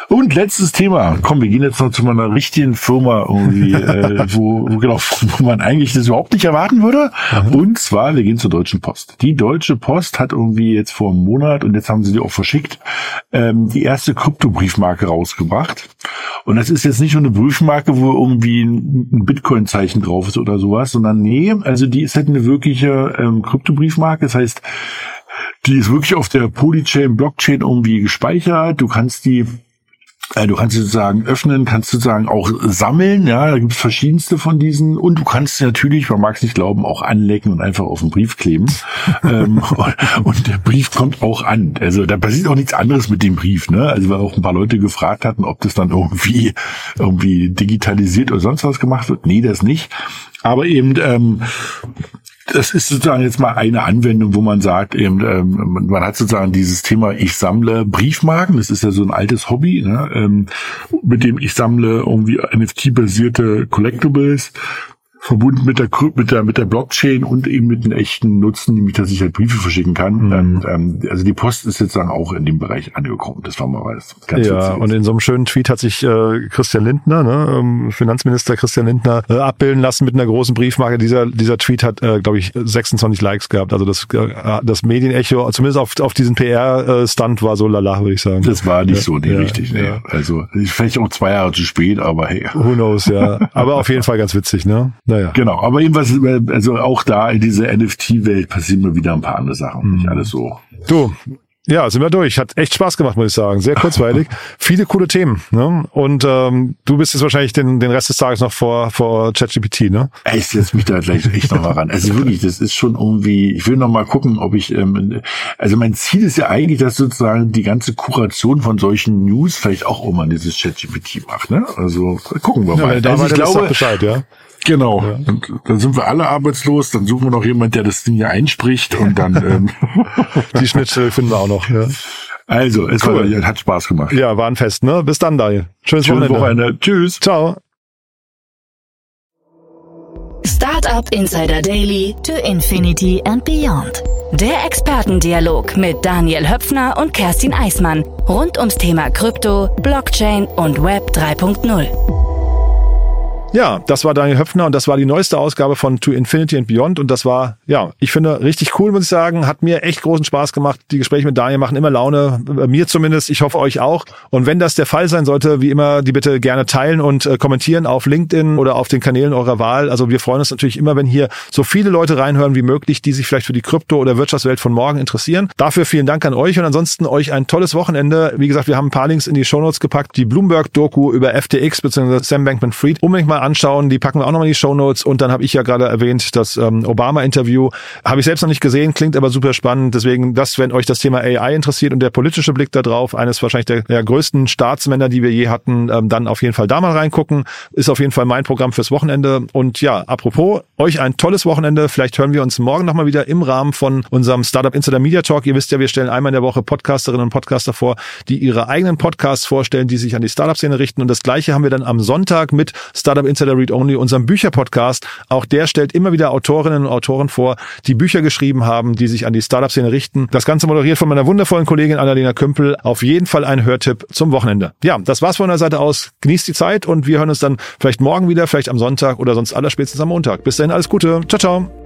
Und letztes Thema. Komm, wir gehen jetzt noch zu meiner richtigen Firma irgendwie, <laughs> äh, wo, wo, genau, wo man eigentlich das überhaupt nicht erwarten würde. Mhm. Und zwar, wir gehen zur Deutschen Post. Die Deutsche Post hat irgendwie jetzt vor einem Monat, und jetzt haben sie die auch verschickt, ähm, die erste Kryptobriefmarke rausgebracht. Und das ist jetzt nicht nur eine Briefmarke, wo irgendwie ein Bitcoin-Zeichen drauf ist oder sowas, sondern nee, also die ist halt eine wirkliche ähm, Kryptobriefmarke. Das heißt, die ist wirklich auf der Polychain, Blockchain irgendwie gespeichert. Du kannst die äh, du kannst sie sozusagen öffnen, kannst sozusagen auch sammeln, ja, da gibt es verschiedenste von diesen und du kannst sie natürlich, man mag es nicht glauben, auch anlecken und einfach auf den Brief kleben. <laughs> ähm, und der Brief kommt auch an. Also da passiert auch nichts anderes mit dem Brief, ne? Also weil auch ein paar Leute gefragt hatten, ob das dann irgendwie irgendwie digitalisiert oder sonst was gemacht wird. Nee, das nicht. Aber eben ähm, das ist sozusagen jetzt mal eine Anwendung, wo man sagt, eben, ähm, man hat sozusagen dieses Thema, ich sammle Briefmarken, das ist ja so ein altes Hobby, ne, ähm, mit dem ich sammle irgendwie NFT-basierte Collectibles verbunden mit der, mit der, mit der Blockchain und eben mit einem echten Nutzen, nämlich, dass ich halt Briefe verschicken kann. Mhm. Und, ähm, also die Post ist jetzt dann auch in dem Bereich angekommen. Das war mal was ganz Ja, und in so einem schönen Tweet hat sich äh, Christian Lindner, ne, ähm, Finanzminister Christian Lindner, äh, abbilden lassen mit einer großen Briefmarke. Dieser, dieser Tweet hat, äh, glaube ich, 26 Likes gehabt. Also das, äh, das Medienecho, zumindest auf, auf diesen PR-Stunt war so lala, würde ich sagen. Das war nicht ja, so nicht ja, richtig. Ja. Also vielleicht auch zwei Jahre zu spät, aber hey. Who knows, ja. aber auf jeden Fall ganz witzig, ne? Naja. Genau, aber irgendwas, also auch da in dieser NFT-Welt passieren mir wieder ein paar andere Sachen. Mhm. Nicht alles so. Du, ja, sind wir durch. Hat echt Spaß gemacht, muss ich sagen. Sehr kurzweilig. <laughs> Viele coole Themen. Ne? Und ähm, du bist jetzt wahrscheinlich den, den Rest des Tages noch vor, vor ChatGPT, ne? Ich setze mich da gleich echt noch mal ran. Also wirklich, das ist schon irgendwie, ich will noch mal gucken, ob ich, ähm, also mein Ziel ist ja eigentlich, dass sozusagen die ganze Kuration von solchen News vielleicht auch immer dieses ChatGPT macht. Ne? Also gucken wir mal. Ja, da also ich glaube, Bescheid, ja. Genau. Ja. Und dann sind wir alle arbeitslos, dann suchen wir noch jemand, der das Ding hier einspricht und dann. <laughs> Ähm Die Schnittstelle finden wir auch noch. Ja. Also, es cool. war, hat Spaß gemacht. Ja, war ein Fest, ne? Bis dann, Daniel. Schönes, Schönes Wochenende. Wochenende. Tschüss. Ciao. Startup Insider Daily to Infinity and Beyond. Der Expertendialog mit Daniel Höpfner und Kerstin Eismann rund ums Thema Krypto, Blockchain und Web 3.0. Ja, das war Daniel Höpfner und das war die neueste Ausgabe von To Infinity and Beyond und das war, ja, ich finde richtig cool, muss ich sagen. Hat mir echt großen Spaß gemacht. Die Gespräche mit Daniel machen immer Laune, mir zumindest. Ich hoffe euch auch. Und wenn das der Fall sein sollte, wie immer, die bitte gerne teilen und äh, kommentieren auf LinkedIn oder auf den Kanälen eurer Wahl. Also wir freuen uns natürlich immer, wenn hier so viele Leute reinhören wie möglich, die sich vielleicht für die Krypto- oder Wirtschaftswelt von morgen interessieren. Dafür vielen Dank an euch und ansonsten euch ein tolles Wochenende. Wie gesagt, wir haben ein paar Links in die Shownotes gepackt. Die Bloomberg-Doku über FTX bzw. Sam Bankman-Fried. Unbedingt mal anschauen. Die packen wir auch nochmal in die Show. Und dann habe ich ja gerade erwähnt, das ähm, Obama-Interview habe ich selbst noch nicht gesehen, klingt aber super spannend. Deswegen, das, wenn euch das Thema AI interessiert und der politische Blick da drauf, eines wahrscheinlich der, der größten Staatsmänner, die wir je hatten, ähm, dann auf jeden Fall da mal reingucken. Ist auf jeden Fall mein Programm fürs Wochenende. Und ja, apropos, euch ein tolles Wochenende. Vielleicht hören wir uns morgen nochmal wieder im Rahmen von unserem Startup Insider Media Talk. Ihr wisst ja, wir stellen einmal in der Woche Podcasterinnen und Podcaster vor, die ihre eigenen Podcasts vorstellen, die sich an die Startup-Szene richten. Und das gleiche haben wir dann am Sonntag mit Startup Insider Read Only, unserem Bücherpodcast. Auch der stellt immer wieder Autorinnen und Autoren vor, die Bücher geschrieben haben, die sich an die Startup-Szene richten. Das Ganze moderiert von meiner wundervollen Kollegin Annalena Kümpel. Auf jeden Fall ein Hörtipp zum Wochenende. Ja, das war's von der Seite aus. Genießt die Zeit und wir hören uns dann vielleicht morgen wieder, vielleicht am Sonntag oder sonst allerspätestens am Montag. Bis dahin alles Gute. Ciao, ciao.